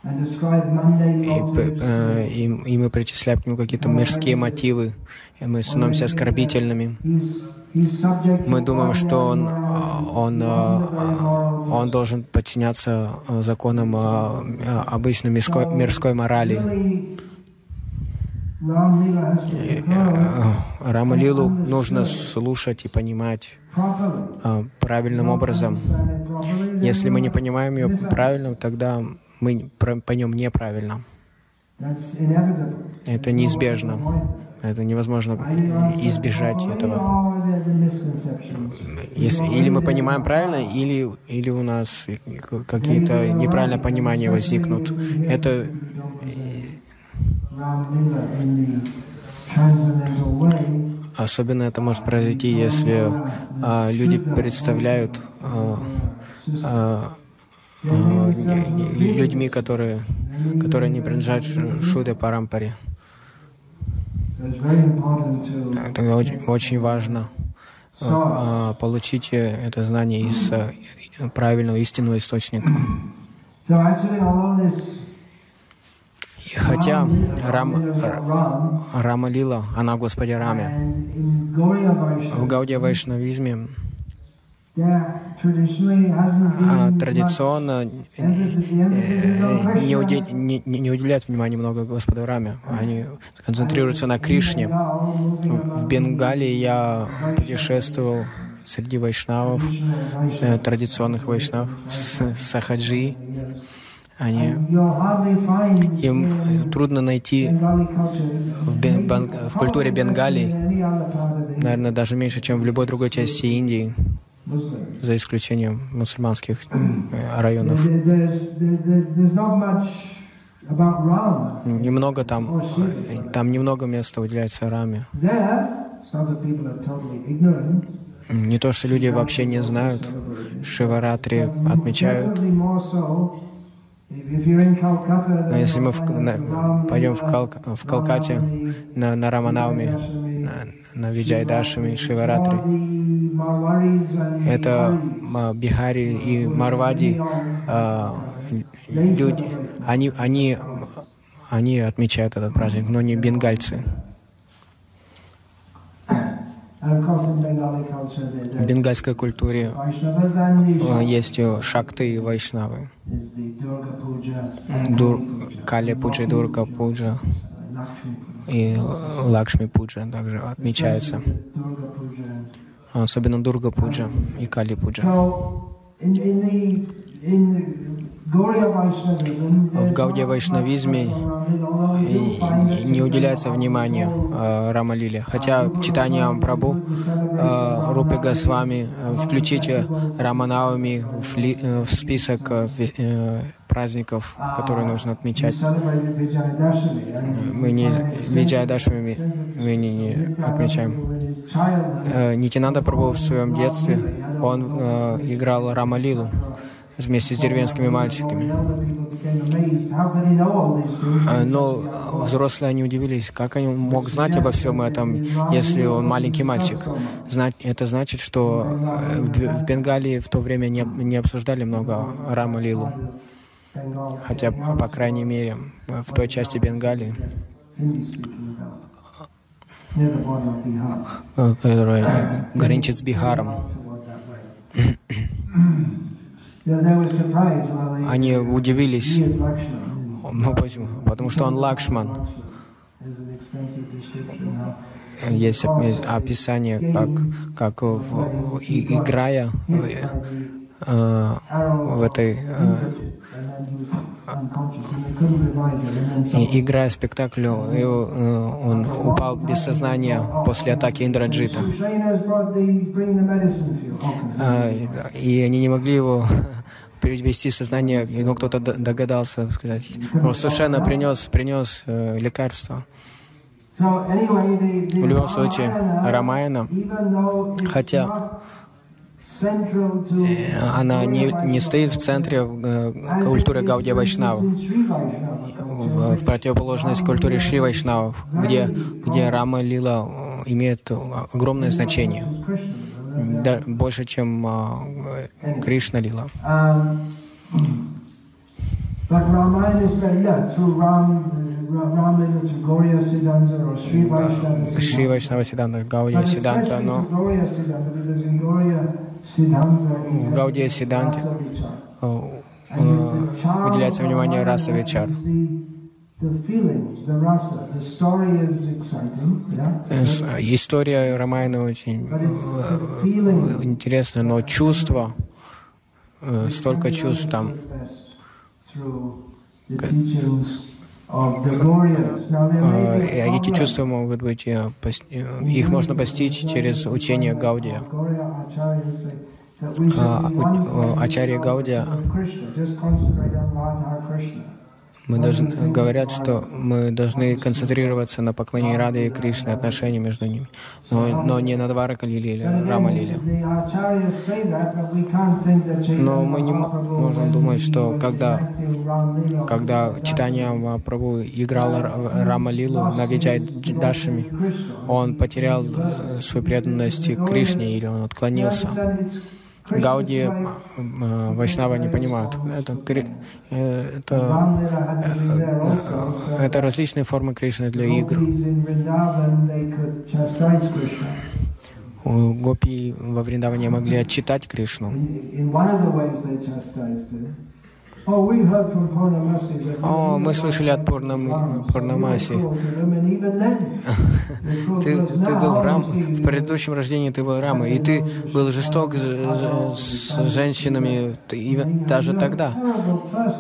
и, э, и, и мы причисляем к нему какие-то мирские мотивы, и мы становимся оскорбительными. Мы думаем, что он, ordinary он, э, moral он должен подчиняться законам обычной мирской, мирской морали. Really, Ram Lila has to be heard Э, Рама Лилу нужно слушать и понимать правильным образом. Если мы не понимаем ее правильно, тогда мы про- поймем неправильно. Это неизбежно. Это невозможно избежать этого. Если, или мы понимаем правильно, или, или у нас какие-то неправильные понимания возникнут. Это особенно это может произойти, если а, люди представляют а, а, людьми, которые, которые не принадлежат Шу- Шуде Парампаре. Тогда очень, очень важно а, получить э, это знание из правильного истинного источника. И хотя Рам, Рама Лила, она о Господе Раме, в Гаудия Вайшнавизме there traditionally hasn't а, been традиционно emphasis is on э, не, не, не- уделяют внимания много Господу Раме. Они концентрируются на Кришне. В Бенгалии я путешествовал среди вайшнавов, э, традиционных вайшнавов, с сахаджи. Они, им э, трудно найти в, Бен- в культуре Бенгалии, наверное, даже меньше, чем в любой другой части Индии, за исключением мусульманских э, районов. Немного там, э, там немного места уделяется раме. Не то, что люди вообще не знают, Шиваратри отмечают. Но если мы в, на- пойдем в, Калк, в Калкате на, на Раманауми, на, на Виджайдашами, Шиваратри, это а, Бихари и Марвади, а, люди, они, они, они отмечают этот праздник, но не бенгальцы. В бенгальской культуре а, есть шакты и вайшнавы. Дур, Кали Пуджа, Дурга Пуджа и Лакшми Пуджа также отмечается. Особенно Дурга Пуджа и Кали Пуджа. В Гаудия Вайшнавизме не уделяется внимания э, Рамалиле. Хотя читание Прабу, э, Рупи Госвами, включить э, Раманавами в, ли- э, в список э, праздников, которые нужно отмечать. Мы не Виджайдашми мы не, отмечаем. Э, Нитинанда Прабhu в своем детстве, он э, играл Рамалилу вместе с деревенскими мальчиками. Э, Но взрослые они удивились, как он мог знать обо всем этом, если он маленький мальчик. Знать, это значит, что э, в Бенгалии в то время не, не обсуждали много Рама Лилу. Хотя, по крайней мере, в той части Бенгалии, которая граничит с Бихаром, они удивились. Ну, почему? Потому что он Лакшман. Есть опи- описание, как, как в- играя э, э, в этой э, и- играя спектакль, его, э, он упал без сознания после атаки Индраджита. А, И они не могли его перевести в сознание, и, ну, кто-то догадался сказать. Ну, Сушена принес, принес э, лекарство. В любом случае, Рамаяна, хотя э, она не, не стоит в центре э, культуры Гаудия Вайшнава, в, в противоположность культуре Шри Вайшнавов, где, где Рама Лила э, имеет огромное значение, да, больше, чем э, Кришна Лила. Шри. Вайшнава Сиданта, But Гаудия Сиданта, но В Гаудия Сиданте э, уделяется внимание раса? Э, с- История Рамайна очень э, feeling. интересная, но чувства, э, столько чувств там. Э, эти чувства могут быть, э, э, их можно постичь через учение Гаудия. А, э, Ачарья Гаудия Мы должны, говорят, что мы должны концентрироваться на поклонении Рады и Кришны, отношения между ними, но, но не на Дварака Лили или Рама Лили. Но мы не можем думать, что когда, когда читание Махапрабху играл Рама Лилу на Виджай Дашами, он потерял э, свою преданность Кришне или он отклонился. Гауди, э, Вайшнава не понимают. Это, э, это. So это различные формы Кришны для игр. гопи во Вриндаване могли отчитать Кришну. О, when мы he слышали от they cruel Ты, ты был Рам, в предыдущем рождении ты был Рама, и ты был жесток с, с женщинами ты- даже тогда.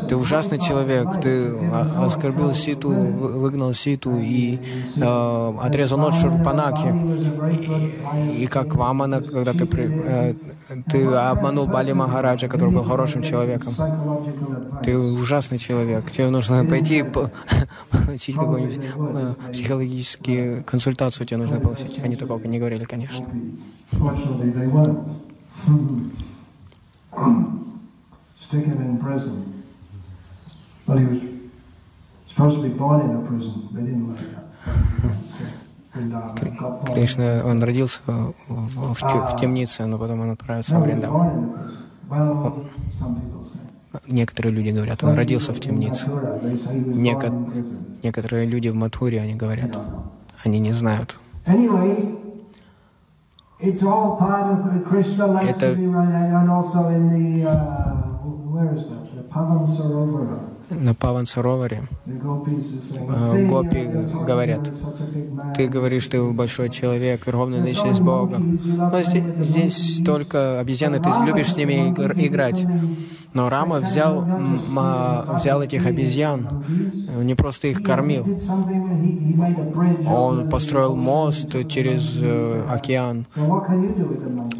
Ты ужасный человек, ты оскорбил Ситу, вы- выгнал Ситу и э, отрезал нос Шурпанаки. И, и как Вамана, когда ты, э, ты обманул Бали Махараджа, который был хорошим человеком. Ты ужасный человек. Тебе нужно пойти по- получить какую-нибудь э, психологическую консультацию. Тебе нужно получить. Они такого не говорили, конечно. Кришна, он родился в, в- в в темнице, но потом он отправился в Вриндаван. Некоторые люди говорят, он родился в темнице. Prison. Некоторые люди в Матхуре, они говорят, они не знают. Это- uh. На Паван Сароваре "See, гопи говорят, about such a big man." ты говоришь, ты большой человек, верховная личность Бога. Но здесь, здесь только обезьяны, ты любишь с ними игр- играть. Но Рама взял, а, взял этих обезьян, не просто их кормил. Он построил мост через э, океан.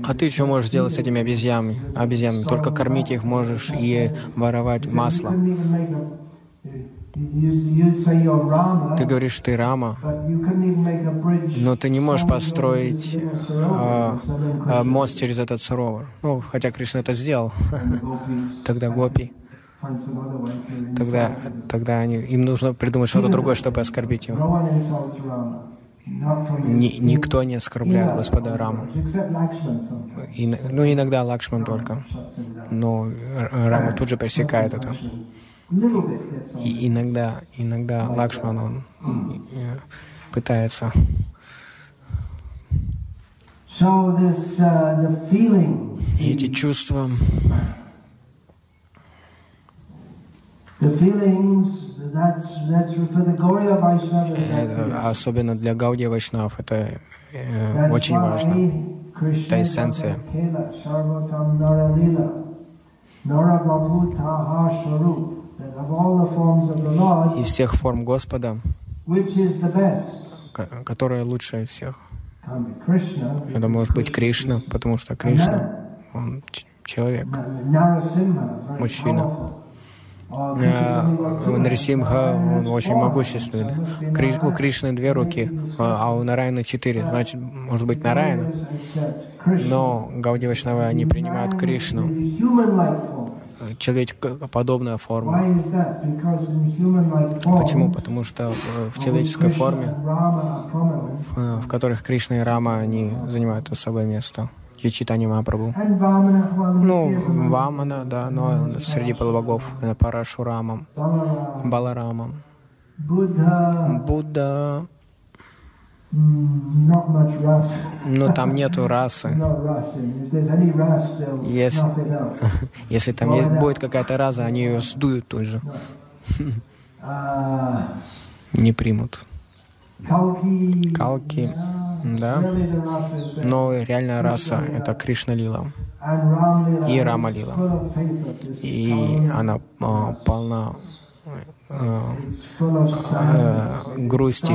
А ты что можешь делать с этими обезьянами? обезьянами? Только кормить их можешь и воровать масло. Ты говоришь, ты Рама, но ты не можешь построить а, а, мост через этот саровар. Ну, хотя Кришна это сделал. Тогда гопи, тогда, тогда они, им нужно придумать что-то другое, чтобы оскорбить его. Ни- никто не оскорбляет Господа Раму. И, ну, иногда Лакшман только. Но Рама тут же пресекает это. И иногда, иногда Лакшман, он э, пытается. Uh, И эти чувства, э, особенно для Гаудия Вайшнав, это э, очень важно. Это эссенция. Kela Из всех форм Господа, которая лучшая всех, это может быть Кришна, потому что Кришна, он человек. Мужчина. Э, Нарисимха, он очень могущественный. Криш- у. Кришны две руки, а а у Нараяна четыре. Значит, может быть Krishna. Но Гауди Вайшнавы, они принимают Кришну, человекоподобная форма. Почему? Потому что в человеческой форме, в которых Кришна и Рама, они занимают особое место. И читание he Ну, Вамана, да, но среди полубогов, э, Парашурамом, Баларамом. Buddha, Будда, mm, not much ras. Но там нету расы. Out. Если там есть- будет какая-то раса, они ее сдуют тут же. Uh, Не примут. Калки, да. Но реальная раса — это Кришна Лила. И pathos. It's И она а, полна э, э, грусти,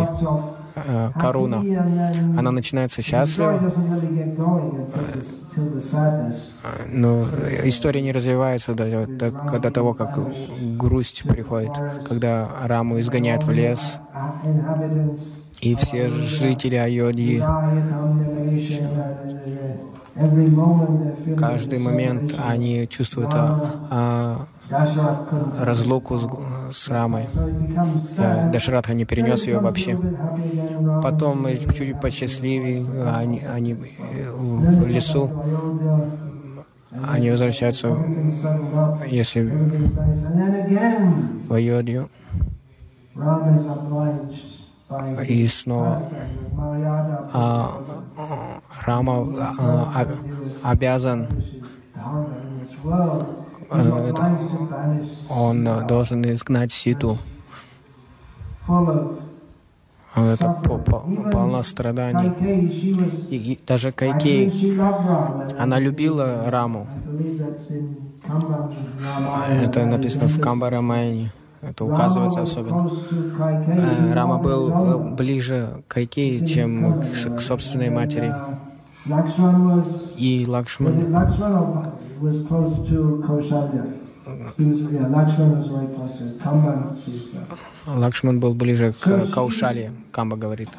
э, коруна. Она начинается счастливо, sadness. но история не развивается до, до- до того, как грусть приходит, когда Раму изгоняют в лес, и все жители feeling каждый момент они чувствуют а, а, разлуку с, с Рамой. Да, sad. Дашаратха не перенес ее вообще. Потом чуть-чуть посчастливее, они, они э, в лесу, они возвращаются, если в Айодью, и снова а, Рама а, об- обязан, А, он а, должен изгнать Ситу. А, Это по- suffering. по- Even полно страданий. И, даже Кайкей, она любила Раму. Это написано в Камбарамайне. Это указывается особенно. Э, Рама был э, ближе к Кайкей, чем к, собственной матери. Uh, И Лакшман, was close to Kaushalya? Лакшман был ближе к Каушале, Камба говорит.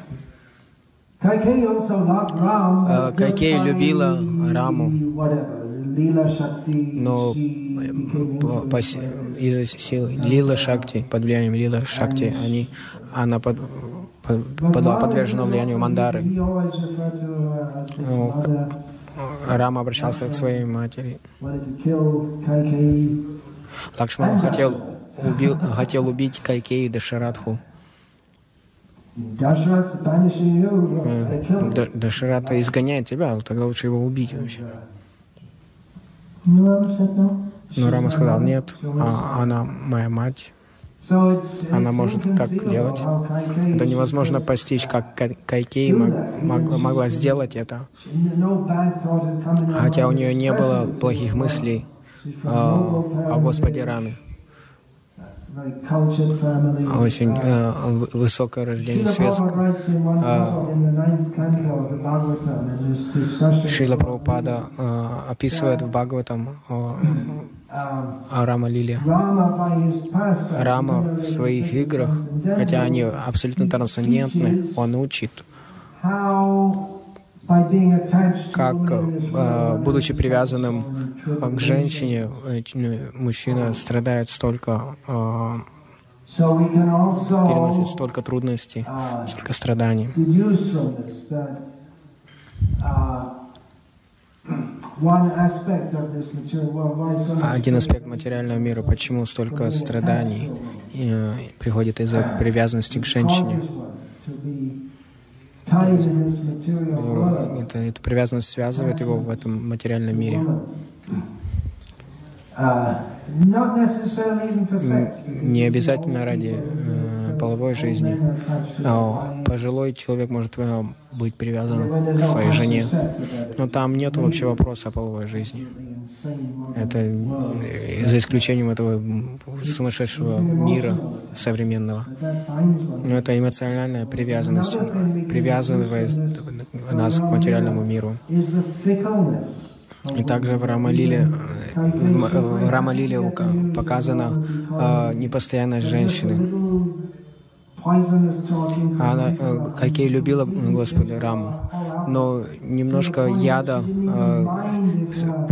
Э, Кайкей любила Раму. Но из-за сил Лила Шакти, под влиянием Лила Шакти, они, она под, под- была подвержена влиянию Мандары. Ну. Рама обращался к своей матери. Kaikei. Лакшман хотел, убил, хотел убить Кайкей и Дашарадху. Э, I killed him. Д- Дашарата изгоняет тебя, тогда лучше его убить вообще. Но She's Рама сказал, нет, а она моя мать. Она может так делать. Это невозможно постичь, как Кай- Кайкей мог- мог- могла сделать это. Хотя у нее не было плохих мыслей from а, о Господе Раме. Очень Uh, э, высокое рождение Srila свет. Prabhupada writes in one а, purport in the ninth canto of the Bhagavatam in this discussion. Шрила Прабхупада э, описывает в Бхагаватам о, um, о Рама Лиле. Рама в своих играх, хотя они абсолютно трансцендентны, он учит, как, э, будучи привязанным к женщине, мужчина страдает столько, э, переносит столько трудностей, uh, столько страданий. much Один аспект материального мира, почему столько страданий э, приходит из-за привязанности к женщине. Это, эта привязанность связывает его в этом материальном мире. Не обязательно ради э, половой жизни. А пожилой человек может э, быть привязан к своей жене. Но там нет вообще вопроса о половой жизни. Это э, за исключением этого сумасшедшего мира современного. Но это эмоциональная привязанность, привязывает нас к материальному миру. И также в Рамалиле, э, в Рамалиле показана э, непостоянность женщины. Она, э, Кайкей любила Господа Раму, но немножко яда э,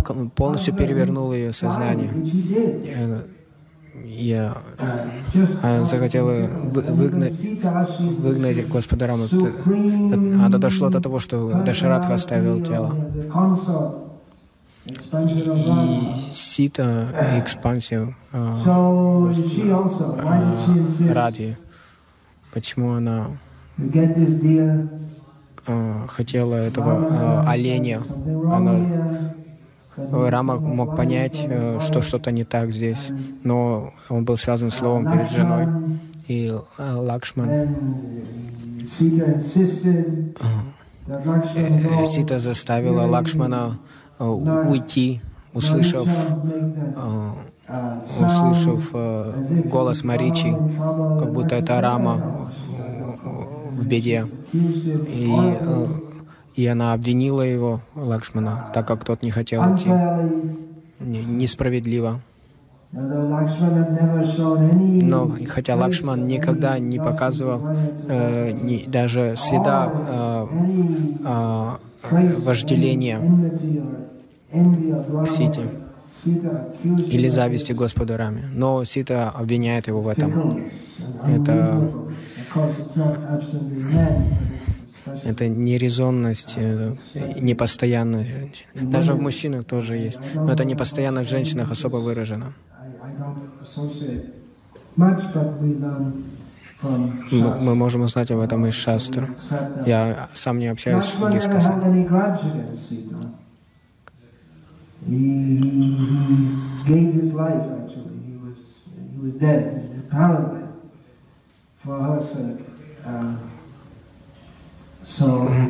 к- полностью перевернуло ее сознание. He did. Э, Я Just она захотела вы- выгнать, выгнать Господа Раму. Она дошло до того, что Дашарадха оставил тело. И Сита, экспансию э, Радхи. Почему она э, хотела этого э, оленя? Она. But Рама мог понять, э, что что-то не так здесь, но он был связан словом перед женой. И э, Лакшман, э. Сита заставила Лакшмана э, уйти, услышав, э, услышав э, голос Маричи, как будто это Рама в беде. И, э, и она обвинила его, Лакшмана, так как тот не хотел идти. Несправедливо. Но хотя Лакшман никогда не показывал э, ни- даже следа э, э, вожделения Rama, Сити или зависти Господу Раме. Но Сита обвиняет его в этом. Это- Это нерезонность, э, непостоянность женщин. Даже в мужчинах тоже есть. Но это непостоянность в женщинах особо выражена. From Мы, можем узнать об этом из шастр. Accept that. Я сам не общаюсь с. He, he, he gave his life actually. He was he was dead apparently for her sake. Uh, so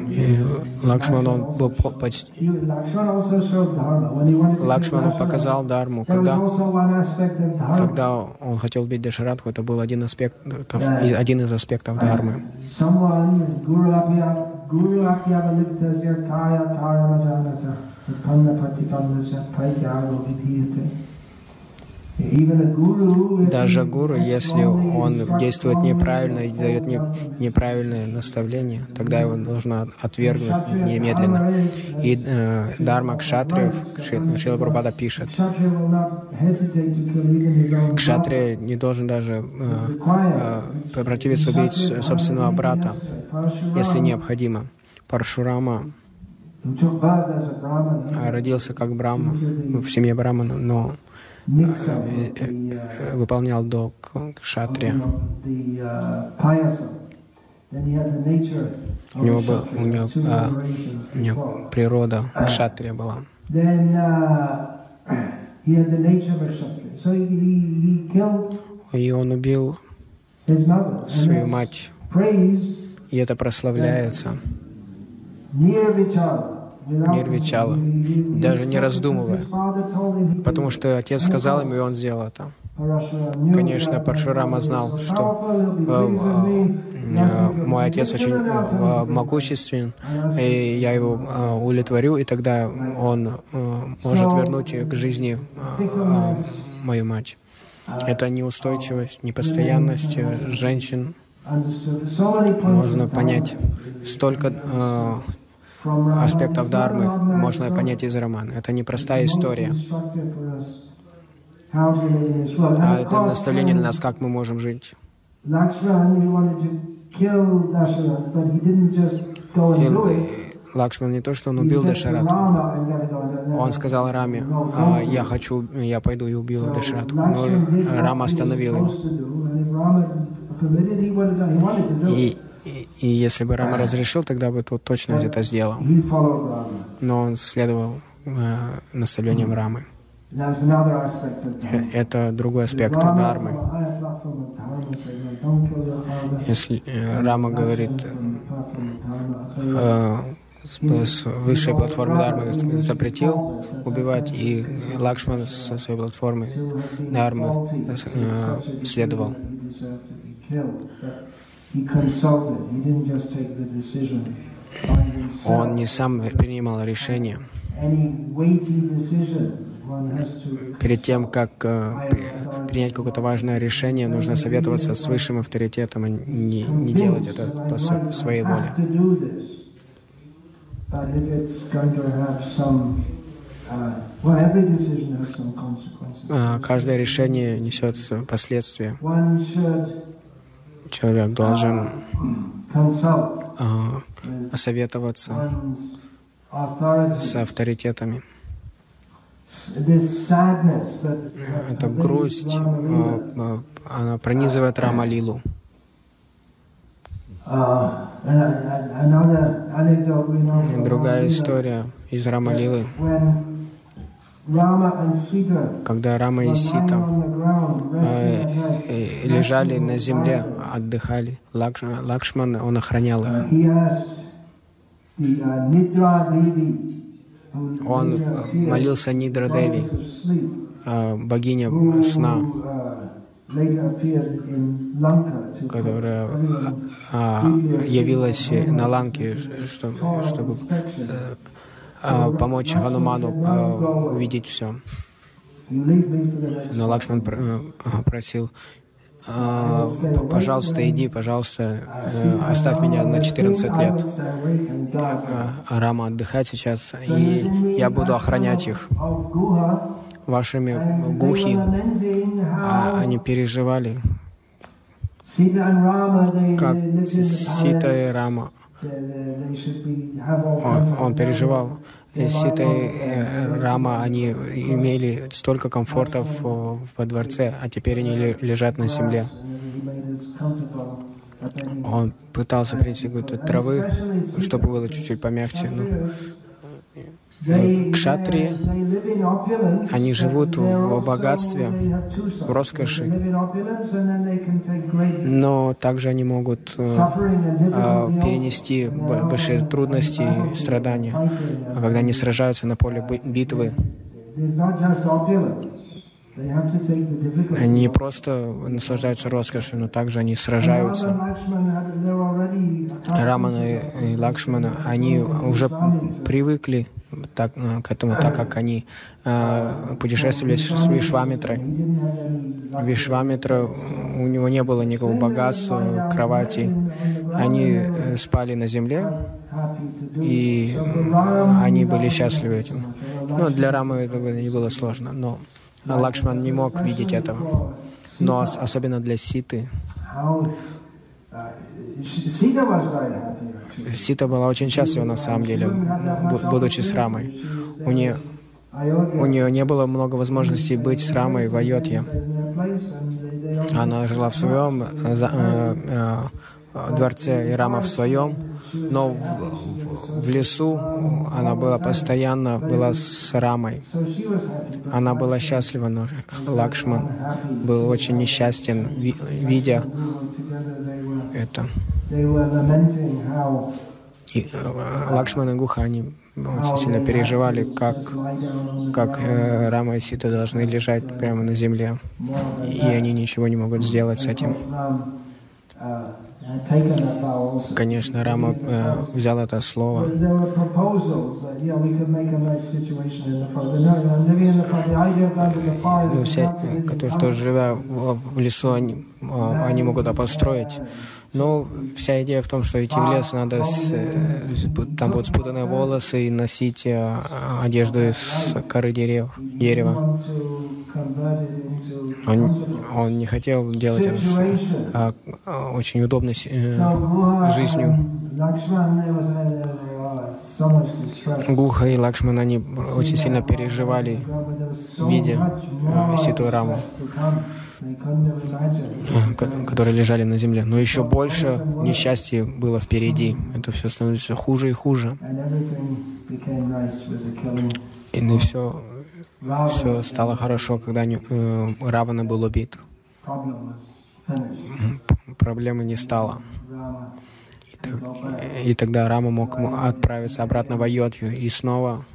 И Лакшман, он был по- почти... Лакшман показал Дарму, когда, когда он хотел убить Дашаратху, это был один, аспект, из- один из аспектов Дharмы. Someone, Guru Даже гуру, если он действует неправильно и дает неправильное наставление, тогда его нужно отвергнуть немедленно. И э, Дарма Кшатриев, Шри- Шрила Прабхупада пишет, Кшатрия не должен даже э, э, противиться убить собственного брата, если необходимо. Паршурама родился как Брахма, в семье Брамана, но uh, э, выполнял долг uh, of У него, был, у него, а, у него природа Кшатрия была. Uh, И он убил свою мать. И это прославляется. He- he даже не раздумывая. Потому что отец сказал ему, и он сделал это. Конечно, Паршурама знал, что be э, э, мой отец очень э, him. могуществен, и я его э, удовлетворю, и тогда он э, может вернуть к жизни э, э, мою мать. Это неустойчивость, непостоянность э, женщин. Можно понять столько э. Аспектов ordinary можно понять из романа. Это непростая история, а это наставление для нас, как мы можем жить. И Лакшман не то, что он убил Дашарату. Он сказал Раме, «А, я хочу, я пойду и убью Дашарату. Но Рама остановил его. И, и, если бы Рама разрешил, тогда бы тот точно это сделал. Но он следовал э, наставлениям Рамы. Это другой аспект Rama, Дharмы. from a higher platform of dharma, said, "No, don't kill your father." Если э, Рама говорит э, с, высшей платформы Дharмы запретил убивать, и Лакшман со своей платформы faulty э, следовал. Он не сам принимал решение. Перед тем, как э, при- принять какое-то важное решение, нужно советоваться с высшим авторитетом, а не, не делать это по сво- своей воле. uh. Э, Каждое решение несет последствия. Человек должен э, with советоваться с авторитетами. Эта грусть, э, э, она пронизывает Рама Лилу. uh, and, and another anecdote we know from Другая история из Рама Лилы, when Rama and Sita когда Рама и Сита э, э, лежали на земле, отдыхали. Лакш- Лакшман, он охранял их. Uh, uh, Он э, молился Нидра Деви, э, богиня сна, uh, которая а, явилась на Ланке, чтобы э, а, помочь Хануману а, увидеть все. Но Лакшман э, а, просил, «А, пожалуйста, иди, пожалуйста, э, оставь меня на 14 лет. А, Рама отдыхать сейчас, и я буду охранять их вашими гухи. А они переживали, как Сита и Рама Он, он переживал. Сита и Рама, они имели столько комфортов э, во дворце, а теперь они ле- лежат на земле. Он пытался принести какой-то травы, чтобы было чуть-чуть помягче. Но кшатрии, они живут в богатстве, в роскоши, но также они могут э, а, перенести большие трудности и страдания, когда они сражаются на поле битвы. Они не просто наслаждаются роскошью, но также они сражаются. Рамана и Лакшмана, они уже привыкли так, э, к этому, так как они э, путешествовали с Вишвамитрой. Вишвамитра, у него не было никакого богатства, кровати. Они э, спали на земле, и они были счастливы этим. Ну, для Рамы это не было сложно, но Лакшман не мог видеть этого. Но ос- особенно для Ситы. Сита была очень счастлива на самом деле, бу- будучи с Рамой. У нее, у нее не было много возможностей быть с Рамой в Айодхе. Она жила в своем э, за- э, э, дворце, и Рама в своем, но в, в- в лесу она была постоянно была с Рамой. Она была счастлива, но Лакшман был очень несчастен, ви- видя это. И э, Лакшман и Гуха, они очень сильно переживали, как, как э, Рама и Сита должны лежать прямо на земле, и они ничего не могут сделать с этим. Конечно, Рама э, взял это слово. Ну, все, которые что живя в, в лесу, они, а, они могут это построить. Но вся идея в том, что идти в лес надо, с, э, там будут спутанные волосы и носить э, одежду из коры дерев, дерева. Он, он не хотел делать это с а, а, очень удобной э, жизнью. Гуха и Лакшман, они очень сильно переживали, видя э, Ситу и Раму, ко- которые лежали на земле. Но еще больше несчастья было впереди. Это все становится все хуже и хуже. И все, все стало хорошо, когда они, э, Равана был убит. Проблемы не стало. И, так- и тогда Рама мог отправиться обратно в Айодхью, и снова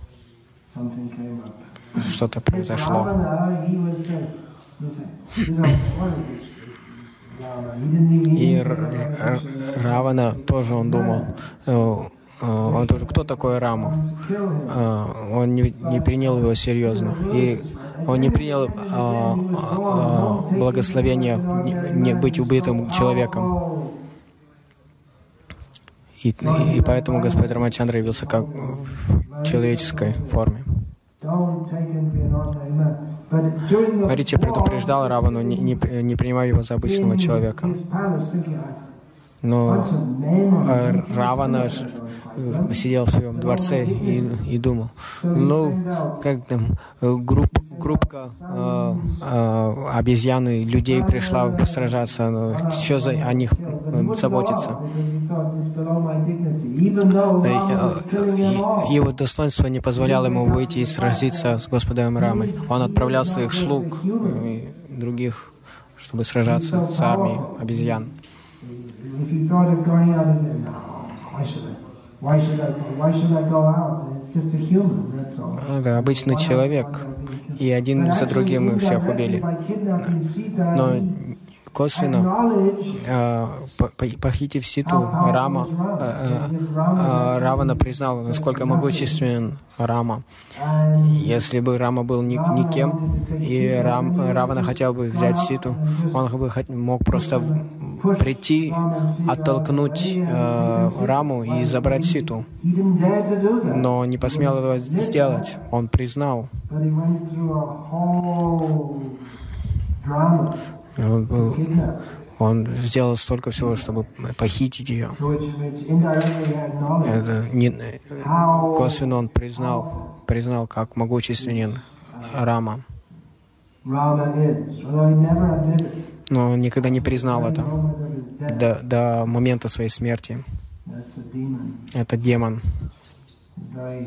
что-то произошло. И Р- Равана тоже он думал, э, э, он тоже, кто такой Рама? Э, Он не, не принял его серьезно. И он не принял э, э, благословение не, не быть убитым человеком. И, и поэтому Господь Рамачандра явился как в человеческой форме. Ричи предупреждал Равану, не, не, не принимай его за обычного человека. Но э, Равана э, сидел в своем дворце и, и думал, ну, как там, э, групп, группка э, э, обезьян и людей пришла сражаться, но что за о них заботиться? Его достоинство не позволяло ему выйти и сразиться с Господом Рамой. Он отправлял своих слуг и других, чтобы сражаться с армией обезьян. If he thought of going out and then, no, why should I? Why should I? Why should I go out? It's just a human. That's all. Это обычный человек, и один за другим мы всех убили. Но косвенно, э, по- по- похитив Ситу, Рама, э, э, Равана признал, насколько могущественен Рама. Если бы Рама был ни- никем, и Рам, Равана хотел бы взять Ситу, он бы мог просто прийти, оттолкнуть э, Раму и забрать Ситу. Но не посмел этого сделать. Он признал. Он, был-. Он сделал столько всего, чтобы похитить ее. Это не, косвенно он признал, признал, как могущественен Рама. Но он никогда не признал это до, до момента своей смерти. Это демон. Э,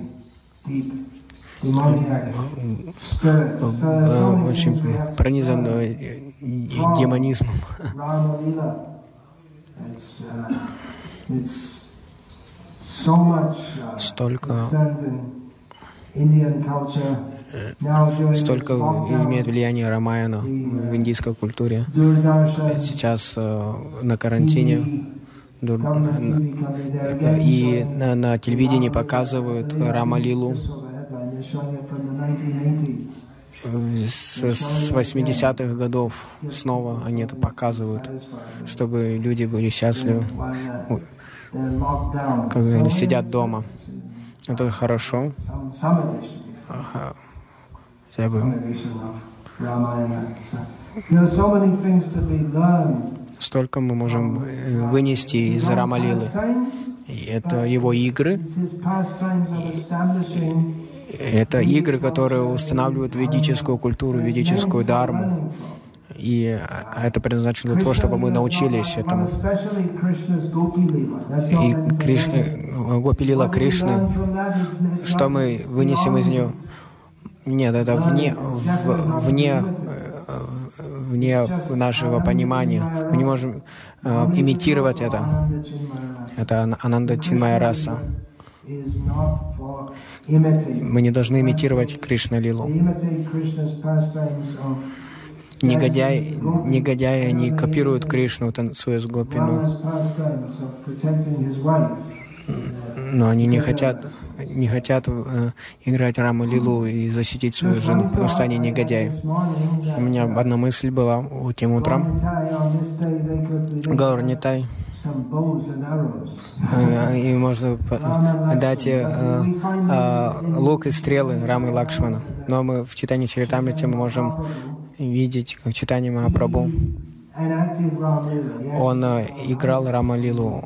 Очень пронизан э, э, демонизмом. Uh, uh, Столько, during столько имеет влияние Рамаяна в индийской культуре. Сейчас э, на карантине и на, на телевидении показывают Рамалилу Just saw the headline, they're showing it from the 1980s. с, с 80-х годов. Снова они это показывают, чтобы люди были счастливы, когда они сидят дома. Это хорошо. Ага. Бы столько мы можем э, вынести из Рамалилы. И это его игры, это игры, которые устанавливают ведическую культуру, ведическую дарму. И э, это предназначено для того, чтобы мы научились этому. И Криш... э, Гопилила Кришны, что мы вынесем из нее? Нет, это вне, вне, э, вне нашего понимания. Мы не можем э, имитировать это. Это ан- Ананда Чинмая раса. Мы не должны имитировать Кришна Лилу. Негодяи, негодяи, они копируют Кришну, танцуя с Гопину, но они не хотят, не хотят э, играть Раму Лилу и защитить свою жену, потому что они негодяи. У меня одна мысль была тем утром. Гаурнитай, some bows and arrows. и можно дать э, э, лук и стрелы Рамы Лакшмана. Но мы в читании Чаритамрити мы можем видеть, как читание Махапрабху, он э, играл Рама Лилу.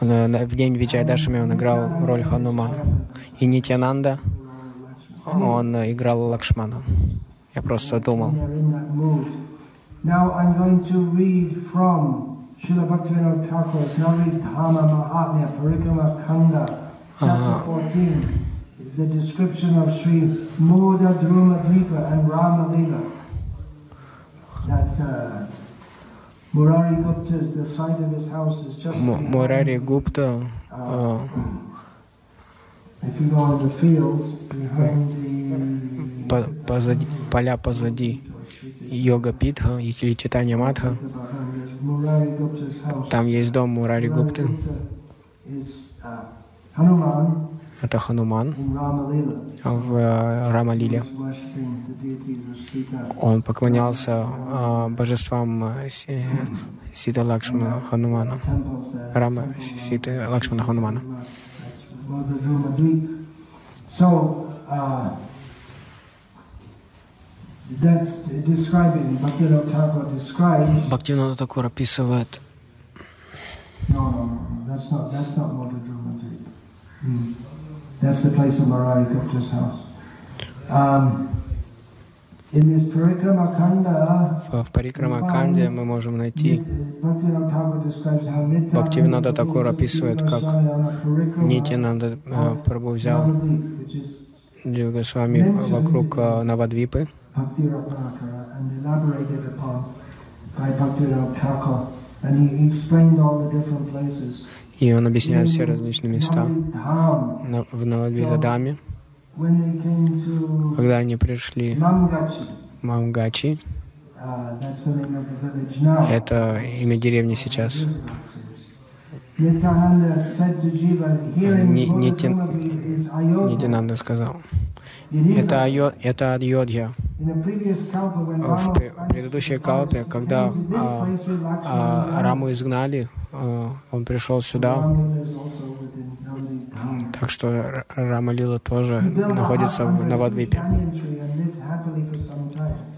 Э, В день Виджайдашами он играл роль Ханумана. И Нитянанда, он э, играл Лакшмана. Я просто думал. Now I'm going to read from Srila Bhaktivinoda Thakur, Mahatmya Parikrama Kanda, chapter uh-huh. 14, the description of Sri Moda Drumadvika and Ramalila. That's uh, Murari Gupta's, the site of his house is just. M- Murari Gupta. Uh, uh, if you go on the fields, behind the. Позади, поля позади. Йога Питха или Читания Матха, там есть дом Мурари Гупты. Uh, Это Хануман в э, Рамалиле. Он поклонялся э, божествам э, Си- Сита Лакшмана Ханумана. Рама Ситы Лакшмана Ханумана. That's Mother Druma Dweep. So, uh, that's describing, Bhaktivinoda Thakur describes. Бхактивинода Такур описывает. Mm. Um, в, в Парикрама Канде мы можем найти Бхактивинода Такур описывает, как Нитянанда э, Прабху взял Джига с вами вокруг э, Навадвипы Bhakti Ratnakara and elaborated upon by Bhaktivinoda Thakur. And he explained all the different places. и он объясняет все различные места в Навадвидадаме. Когда они пришли в Мамгачи, uh, это имя деревни сейчас. Нитянанда сказал. Это, Айо, это Айодхья. В предыдущей калпе, когда а, а, Раму изгнали, а, он пришел сюда, так что Р- Рамалила тоже находится в Навадвипе.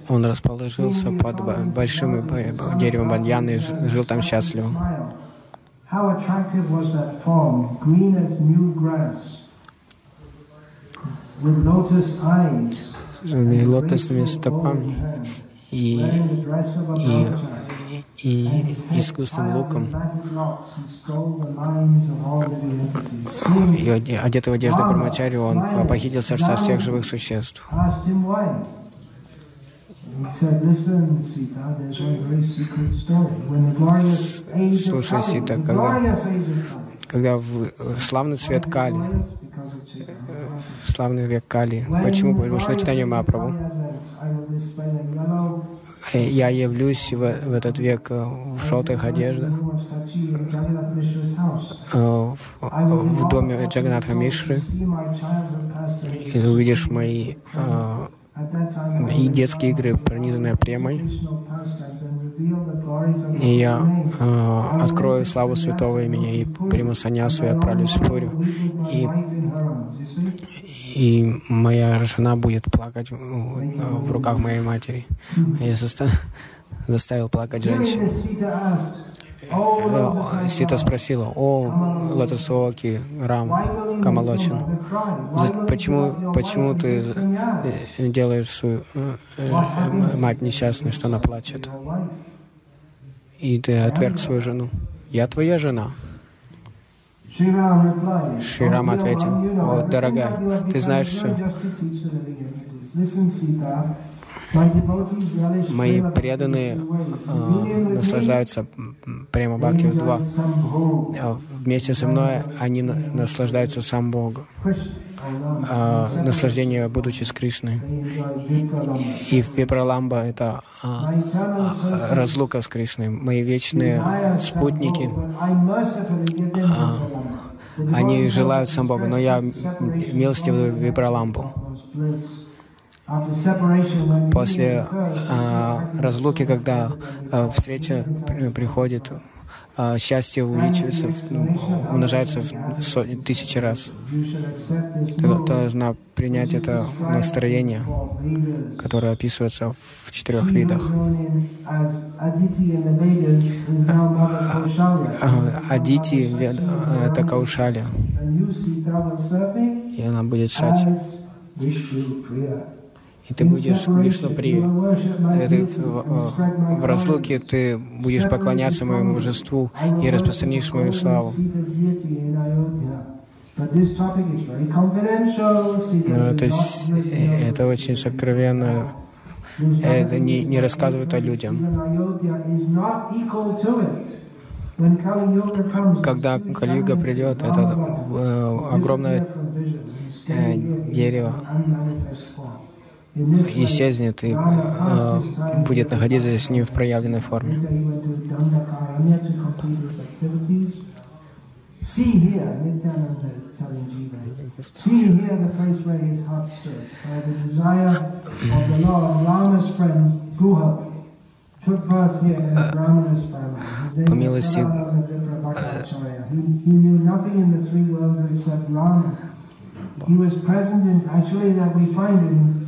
Он расположился под большим э, деревом баньяна и жил там счастливо. Smile. How attractive was that form, green as new grass, with lotus eyes, лотосными стопами и, и, и piled луком, и оде- одетый в одежды Брамачари, он похитил сердца всех живых существ. Слушай, Сита, когда- Когда в э, славный цвет Кали, Chaitanya. славный век Кали, почему? Потому что читание yellow Э, Я явлюсь в, в этот век э, в желтых одеждах, э, в, в доме Джаганатха Мишры, и увидишь мои э, и детские игры, пронизанные премой, И я э, открою славу святого имени и приму саньясу и отправлюсь в Пурю. И, и моя жена будет плакать в, руках моей матери. Я заста- заставил плакать женщину. Э, Сита спросила, о, Лотосооки, Рам, Камалочин, почему, почему ты э, делаешь свою э, мать несчастной, что она плачет? И ты отверг свою жену. Я твоя жена. Шрирам ответил, «О, дорогая, ты знаешь все. Мои преданные э, наслаждаются прямо бхакти два. А Вместе со мной они на- наслаждаются сам Бог. А, наслаждение, будучи с Кришной. И Випраламба — это а, а, разлука с Кришной. Мои вечные спутники, а, они желают сам Бога, но я м- милостивый Випраламбу. После а, разлуки, когда а, встреча при- приходит, а, счастье увеличивается, ну, умножается в сотни, тысячи раз. Ты должна принять это настроение, которое описывается в четырех видах. А, Адити — это Каушали, и она будет шать. И ты будешь Вишну При. Ты в, в разлуке ты будешь поклоняться моему божеству и распространишь мою славу. Ну, то есть э, это очень сокровенно. Это не, не рассказывают о людям. Когда Калига придет, это э, огромное э, дерево исчезнет и э, будет находиться здесь не в проявленной форме. По милости. He, was present in, actually, that we find in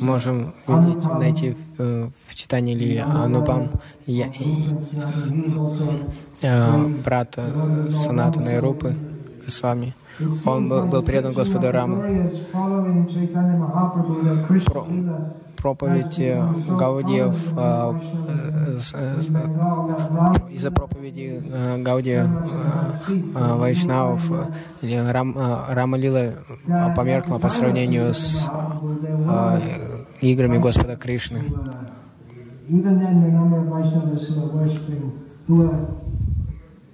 Можем видеть, найти э, в читании Ли Анупам. Я, э, брат э, Санатана и Рупы с вами. Он был, предан Господу Раму. Leela Проповедь Гаудиев, Rama из-за проповеди э, Гаудия э, э, Вайшнавов Рам, э, Рама Лила померкла по сравнению с играми Господа Кришны. even then the number of Vaishnavas who were worshipping, who were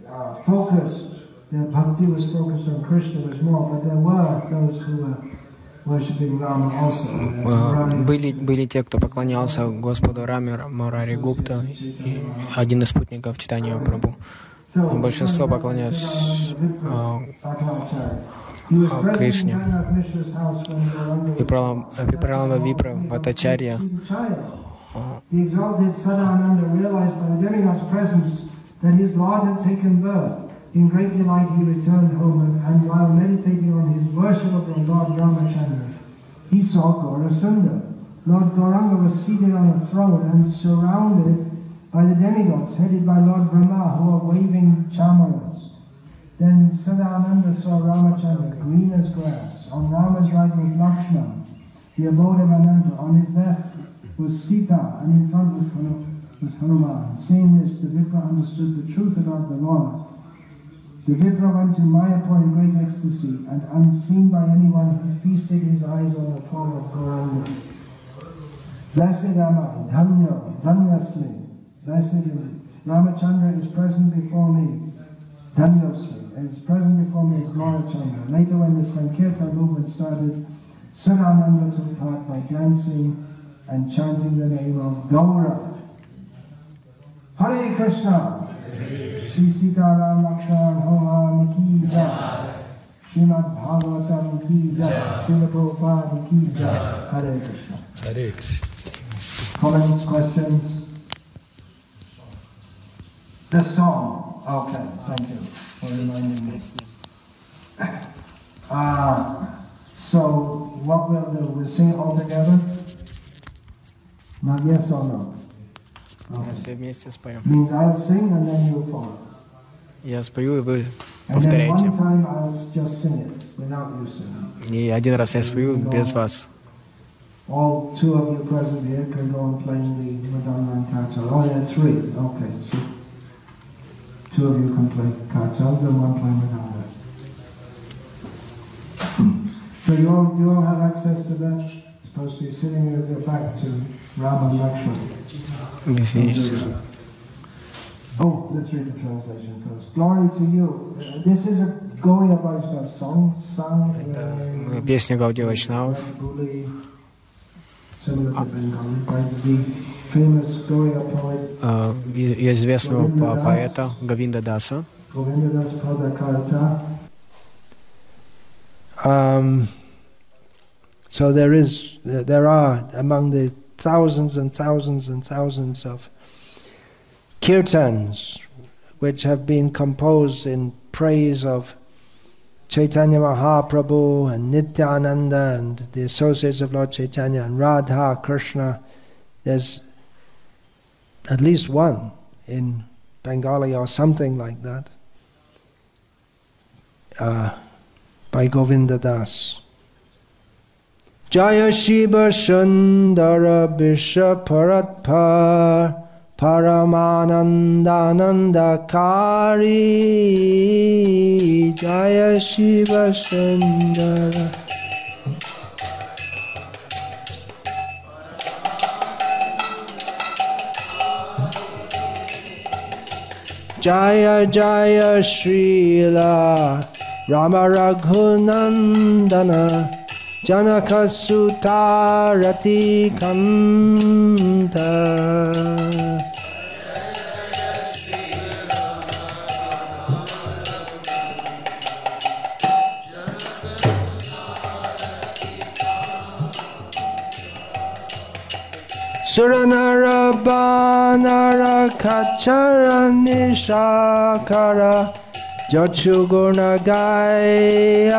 uh, focused, their bhakti was focused on Krishna was more, but there were those who were. Э, Были, были те, кто поклонялся Господу Раме, Марари Гупта, один из спутников читания Прабу. Большинство поклоняются э, uh, Випралам- Випралама Випра Ватачарья. the child. The exalted Sadananda realized by the demigod's presence that his Lord had taken birth. In great delight he returned home and, while meditating on his worship of the Lord Ramachandra, he saw Gaurasundar. Lord Gauranga was seated on a throne and surrounded by the demigods, headed by Lord Brahma, who were waving chamaras. Then Sadananda saw Ramachandra, green as grass. On Rama's right was Lakshman, the abode of Ananta. On his left was Sita, and in front was Hanuman. Seeing this, the Vipra understood the truth about the Lord. The Vipra went to Mayapur in great ecstasy, and unseen by anyone, he feasted his eyes on the form of Gauranga. Blessed am I, Dhanyo, Dhanyasmi. Blessed am Ramachandra is present before me. Dhanyasmi is present before me is Gaurachandra. Later, when the Sankirtan movement started, Sadananda took part by dancing and chanting the name of Gaura. Hare Krishna! Shri Sitaram Lakshman Homan Ki Jai. Srimad Bhagavatam Ki Jai. Srila Prabhupada Ki Jai. Hare Krishna. Hare Krishna. Comments, questions? The song. Okay, thank you for reminding me. Uh, so, what we'll do, we'll sing all together? Not yes or no? Okay. Все вместе споем. Means I'll sing and then you'll follow. Я спою, и вы повторяете. И один раз я спою без вас. All two of you present here can go on playing the Madonna and Cartel. Oh, there are three. Okay, so two of you can play Cartels and one play Madonna. So you all, you all have access to that? Supposed to be sitting with your back to Rama Lakshmi. Yes, yes. Oh, let's read the translation first. Glory to you. Uh, this is a Gaudiya Vaishnav song sung Это песня Гаудия Вайшнавов. известного поэта Гавинда Даса. Um, so there is, there are among the thousands and thousands and thousands of kirtans which have been composed in praise of Chaitanya Mahaprabhu and Nityananda and the associates of Lord Chaitanya and Radha Krishna. There's at least one in Bengali or something like that uh, by Govinda Das. Jaya Shiva Sundara Bisha Paratpar Paramanandananda Kari Jaya Shiva Sundara Jaya Jaya Srila Rama Raghunandana Janaka Sutarati Kanta Suranara Banara Kachara Nishakara Jachuguna Gayananta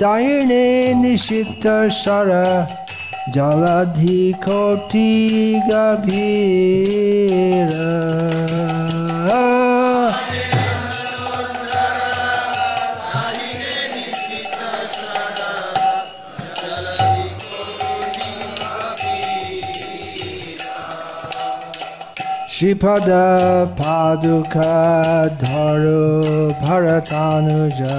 তাইনে নিষিদ্ধ সারা জলাধি কোটি গভীরা। শ্রীপদা পাদুকা ধর ভরতানুজা।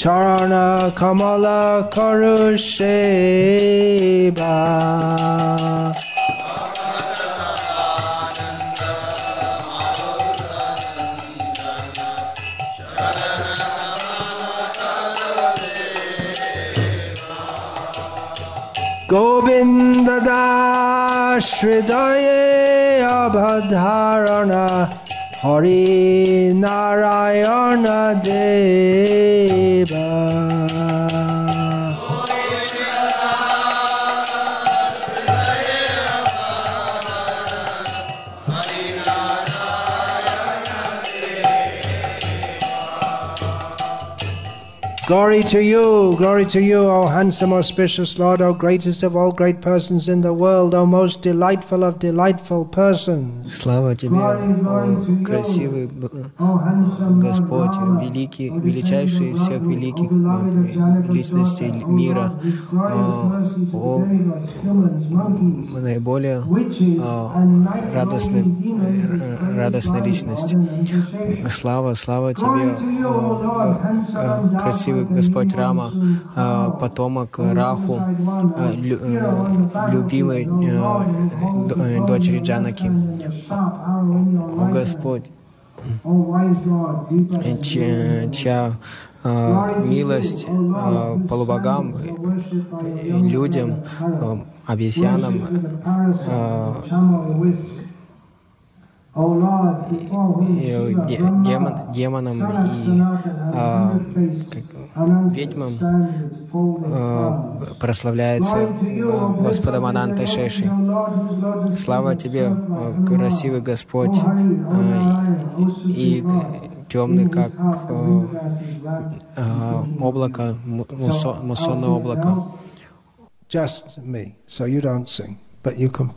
Charana Kamala Karusheba Govinda Das Hridaye Abhadharana Hari Narayana Bye. Glory to you, glory to you, O handsome, auspicious Lord, O greatest of all great persons in the world, O most delightful of delightful persons. Слава Тебе, о красивый б- O handsome Lord Господь, Brahma, великий, O величайший из всех великих э, личностей мира, о, о наиболее э, радостной, э, радостной личности. Слава, слава Тебе, о, г- г- красивый Господь Рама, э, потомок Раху, лю- э, любимый э, э, дочери Джанаки. О Господь, чья, чья, э, милость полубогам, людям, обезьянам, и де- демон, демонам и э, как- ведьмам э, прославляется э, Господом Ананта Шеши. Слава Тебе, э, красивый Господь, э, и темный, как э, э, облако, му- мусо- муссонное облако. Just me, so you don't sing, but you can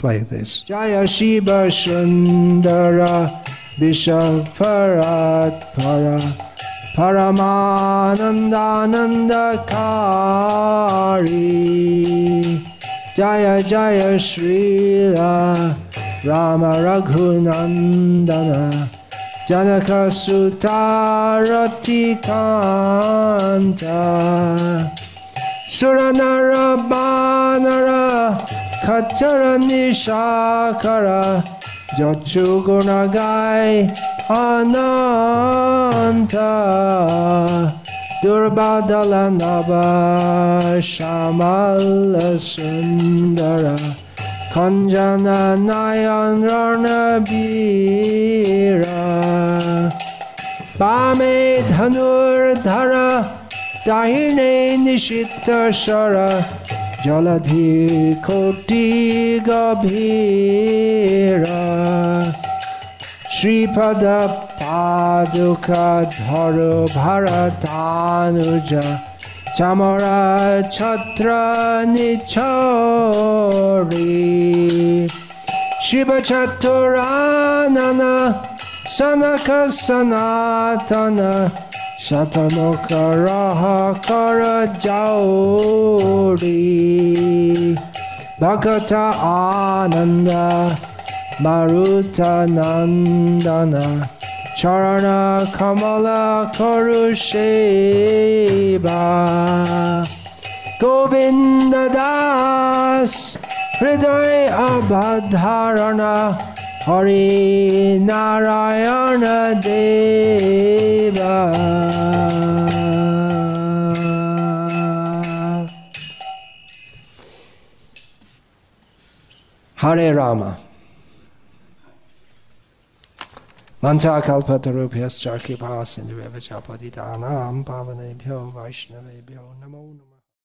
play this. Jaya Shiva Sundara Vishaparat Para Paramanandananda Kari Jaya Jaya Srila Rama Raghunandana Janaka Sutarati Kanta Suranara Banara Kacharani Shakara Jachugunagai Ananta Durbadalanaba Shamala Sundara Kanjana Nayan Ranabira Bame Dhanur Dhara Dahine Nishita Shara জলাধির কোটি গভীরা শ্রীপদ পাদুকা ধর ভারতানুজা চামরা ছত্র নিছরি। শিব চতুরানন সনক সনাতন Shatamukha Raha Kara Jauri. Bhagata Ananda Maruta Nandana Charana Kamala Karusheba Govinda Das Hriday Abhadharana Hari Narayana Deva Hare Rama Manta kalpatarubhyascha kripa sindhurevacha patitanam pavanebhyo vaishnavebhyo namo namo